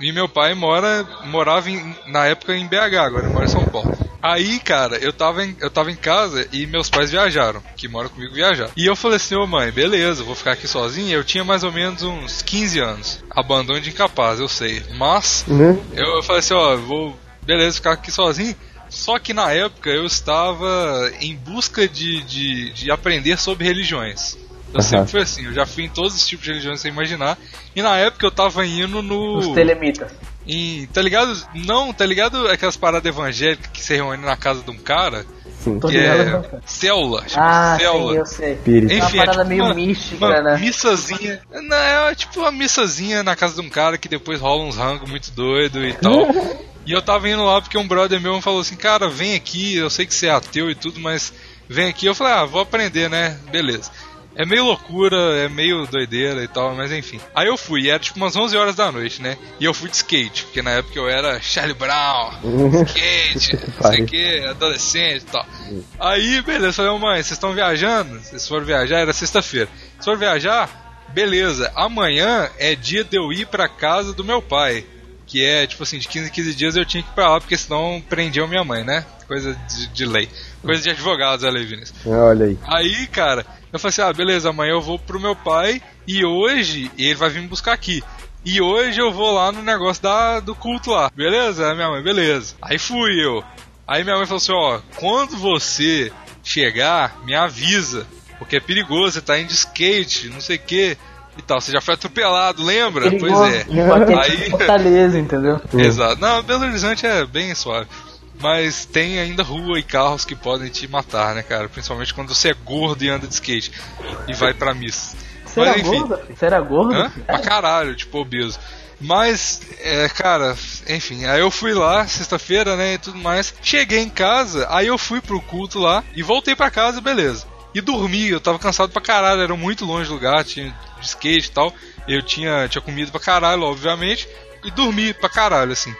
E meu pai mora, morava em- na época em BH, agora mora em São Paulo. Aí, cara, eu tava, em, eu tava em casa e meus pais viajaram, que moram comigo viajaram. E eu falei assim, ô mãe, beleza, vou ficar aqui sozinho. Eu tinha mais ou menos uns 15 anos. Abandono de incapaz, eu sei. Mas, Né? eu, eu falei assim, ó, eu vou, beleza, ficar aqui sozinho. Só que na época eu estava em busca de, de, de aprender sobre religiões. Eu Aham. sempre fui assim, eu já fui em todos os tipos de religiões que você imaginar. E na época eu tava indo no. Os telemitas. Em, tá ligado? Não, tá ligado aquelas paradas evangélicas que se reúnem na casa de um cara? Sim. Tô Que ligado. é célula, chama Ah, célula. sim, eu sei. Espírito. Uma parada meio uma, mística, uma né? missazinha. Não, é tipo uma missazinha na casa de um cara que depois rola uns rangos muito doido e tal. *laughs* e eu tava indo lá porque um brother meu me falou assim, cara, vem aqui, eu sei que você é ateu e tudo, mas vem aqui. Eu falei, ah, vou aprender, né? Beleza. É meio loucura, é meio doideira e tal, mas enfim. Aí eu fui, e era tipo umas 11 horas da noite, né? E eu fui de skate, porque na época eu era Charlie Brown, skate, *laughs* não sei o que, adolescente e tal. Aí, beleza, falei, mãe, vocês estão viajando? Vocês foram viajar? Era sexta-feira. Vocês foram viajar? Beleza, amanhã é dia de eu ir pra casa do meu pai. Que é, tipo assim, de 15 em 15 dias eu tinha que ir pra lá, porque senão prendiam minha mãe, né? Coisa de, de lei. Coisa de advogados, olha aí, Vinícius. Olha aí. Aí, cara, eu falei assim: ah, beleza, amanhã eu vou pro meu pai e hoje ele vai vir me buscar aqui. E hoje eu vou lá no negócio da, do culto lá, beleza? Aí minha mãe, beleza. Aí fui eu. Aí minha mãe falou assim: ó, quando você chegar, me avisa, porque é perigoso, você tá indo de skate, não sei o que e tal. Você já foi atropelado, lembra? Perigoso. Pois é. É Aí- Fortaleza, entendeu? *laughs* Exato. Não, Belo Horizonte é bem suave. Mas tem ainda rua e carros que podem te matar, né, cara? Principalmente quando você é gordo e anda de skate e vai pra missa. Você era Mas enfim. gordo? Você era gordo? Hã? filho? Pra caralho, tipo, obeso. Mas, é, cara, enfim, aí eu fui lá, sexta-feira, né, e tudo mais. Cheguei em casa, aí eu fui pro culto lá e voltei pra casa, beleza. E dormi, eu tava cansado pra caralho, era muito longe do lugar, tinha de skate e tal. Eu tinha, tinha comido pra caralho, obviamente, e dormi pra caralho, assim.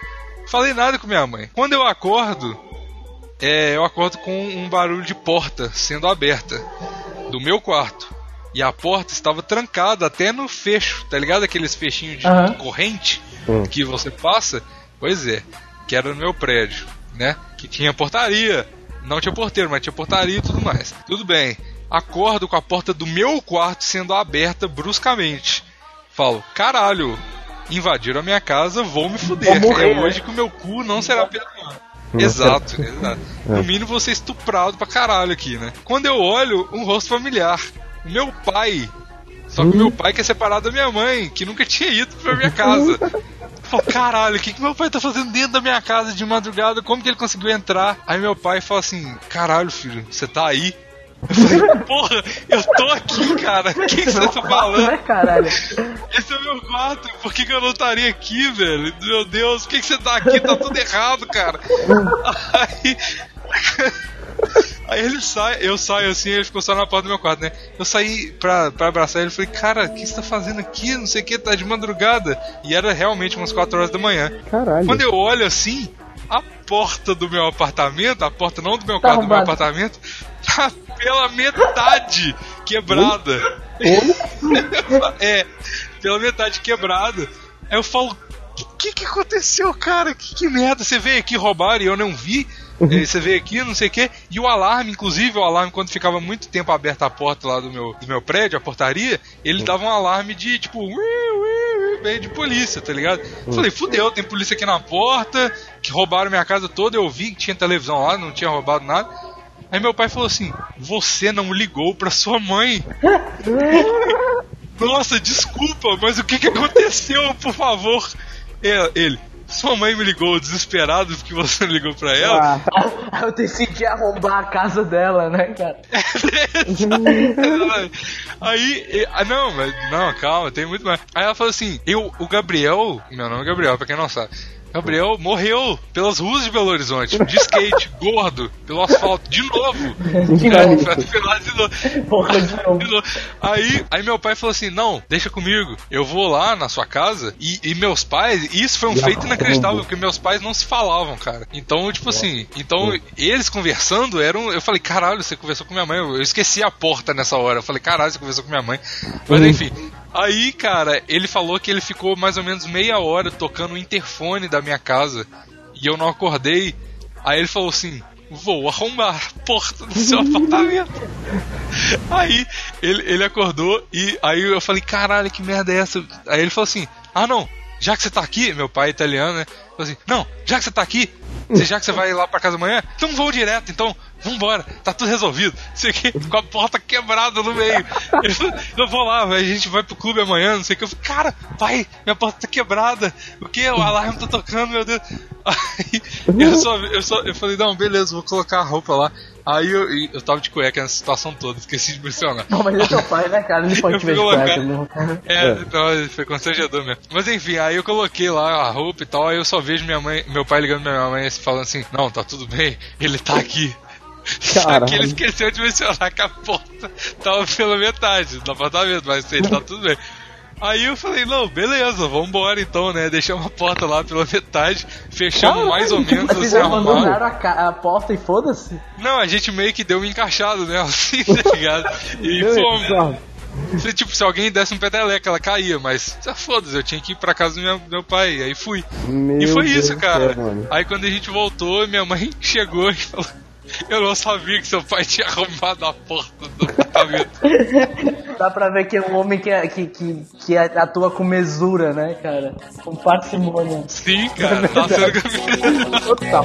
Falei nada com minha mãe. Quando eu acordo, é, eu acordo com um barulho de porta sendo aberta do meu quarto. E a porta estava trancada até no fecho, tá ligado? Aqueles fechinhos de Aham. corrente Hum. que você passa. Pois é, que era no meu prédio, né? Que tinha portaria. Não tinha porteiro, mas tinha portaria e tudo mais. Tudo bem. Acordo com a porta do meu quarto sendo aberta bruscamente. Falo, caralho, invadiram a minha casa, vou me fuder. Vou morrer, é né? hoje que o meu cu não será perdoado. Exato, exato. No mínimo vou ser estuprado pra caralho aqui, né? Quando eu olho, um rosto familiar. Meu pai. Só que o meu pai que é separado da minha mãe, que nunca tinha ido pra minha casa. *laughs* Falei, caralho, o que, que meu pai tá fazendo dentro da minha casa de madrugada? Como que ele conseguiu entrar? Aí meu pai fala assim: caralho, filho, você tá aí? Eu *laughs* falei, porra, eu tô aqui, cara. O que, que você Meu tá falando? né, caralho? Esse é o meu quarto, por que, que eu não estaria aqui, velho? Meu Deus, por que, que você tá aqui? Tá tudo errado, cara. Aí. Aí ele sai, eu saio assim, ele ficou só na porta do meu quarto, né? Eu saí pra, pra abraçar ele e falei, cara, o que você tá fazendo aqui? Não sei o que, tá de madrugada. E era realmente umas 4 horas da manhã. Caralho. Quando eu olho assim, a porta do meu apartamento, a porta não do meu Tá quarto, do meu apartamento, *laughs* tá pela metade quebrada. é, pela metade quebrada. Aí eu falo, o que, que aconteceu, cara? Que, que merda? Você veio aqui roubar e eu não vi? Eh, Você veio aqui, não sei o que. E o alarme, inclusive, o alarme, quando ficava muito tempo aberta a porta lá do meu, do meu prédio, a portaria, ele dava um alarme de tipo. "Ui, ui, ui", bem de polícia, tá ligado? Falei, fudeu, tem polícia aqui na porta, que roubaram minha casa toda, eu vi que tinha televisão lá, não tinha roubado nada. Aí meu pai falou assim: Você não ligou pra sua mãe? *laughs* Nossa, desculpa, mas o que, que aconteceu, por favor? É, Ele, sua mãe me ligou desesperado porque você não ligou pra ela. Aí *laughs* eu decidi arrombar a casa dela, né, cara? *laughs* Aí, e- ah, não, mas não, calma, tem muito mais. Aí ela falou assim: eu, o Gabriel, meu nome é Gabriel, pra quem não sabe. Gabriel morreu pelas ruas de Belo Horizonte, de skate, *laughs* gordo, pelo asfalto, de novo. atropelado de novo. *laughs* Porra, de novo. Aí, aí meu pai falou assim: Não, deixa comigo. Eu vou lá na sua casa. E, e meus pais, e isso foi um feito inacreditável, porque meus pais não se falavam, cara. Então, tipo assim, então eles conversando eram. Eu falei: Caralho, você conversou com minha mãe. Eu, eu esqueci a porta nessa hora. Eu falei: Caralho, você conversou com minha mãe. Mas enfim. Aí, cara, ele falou que ele ficou mais ou menos meia hora tocando o interfone da minha casa. E eu não acordei. Aí ele falou assim: Vou arrombar a porta do seu *laughs* apartamento. Aí ele, ele acordou e aí eu falei, caralho, que merda é essa? Aí ele falou assim, ah não, já que você tá aqui, meu pai é italiano, né? Falou assim, não, já que você tá aqui, já que você vai lá pra casa amanhã, então vou direto, então, vambora, tá tudo resolvido. Sei que com a porta quebrada no meio. Ele falou, eu vou lá, a gente vai pro clube amanhã, não sei o que. Eu falei, cara, pai, minha porta tá quebrada. O que? O alarme tá tocando, meu Deus. Aí eu só, eu só eu falei, não, beleza, vou colocar a roupa lá. Aí eu, e eu tava de cueca nessa situação toda, esqueci de mencionar. Não, mas é teu pai, né, cara? Ele pode Eu te ver de cueca, cara. É, não, foi constrangedor mesmo. Mas enfim, aí eu coloquei lá a roupa e tal, aí eu só vejo minha mãe, meu pai ligando pra minha mãe assim, falando assim, não, tá tudo bem, ele tá aqui. Só que ele esqueceu de mencionar que a porta tava pela metade do apartamento, mas ele tá tudo bem. Aí eu falei, não, beleza, vambora então, né? Deixamos a porta lá pela metade, fechamos mais ou menos Mas vocês assim, abandonaram a, a porta e foda-se? Não, a gente meio que deu um encaixado, né? *laughs* Assim, tá ligado? E fomos. Se, tipo, se alguém desse um peteleco, ela caía, mas ah, foda-se, eu tinha que ir pra casa do meu, meu pai, aí fui. Meu e foi Deus isso, cara. céu, aí quando a gente voltou, minha mãe *laughs* chegou e falou: Eu não sabia que seu pai tinha arrumado a porta do apartamento. Dá pra ver que é um homem que, que, que, que atua com mesura, né, cara? Com parcimônia. Sim, cara, tá sendo que Total.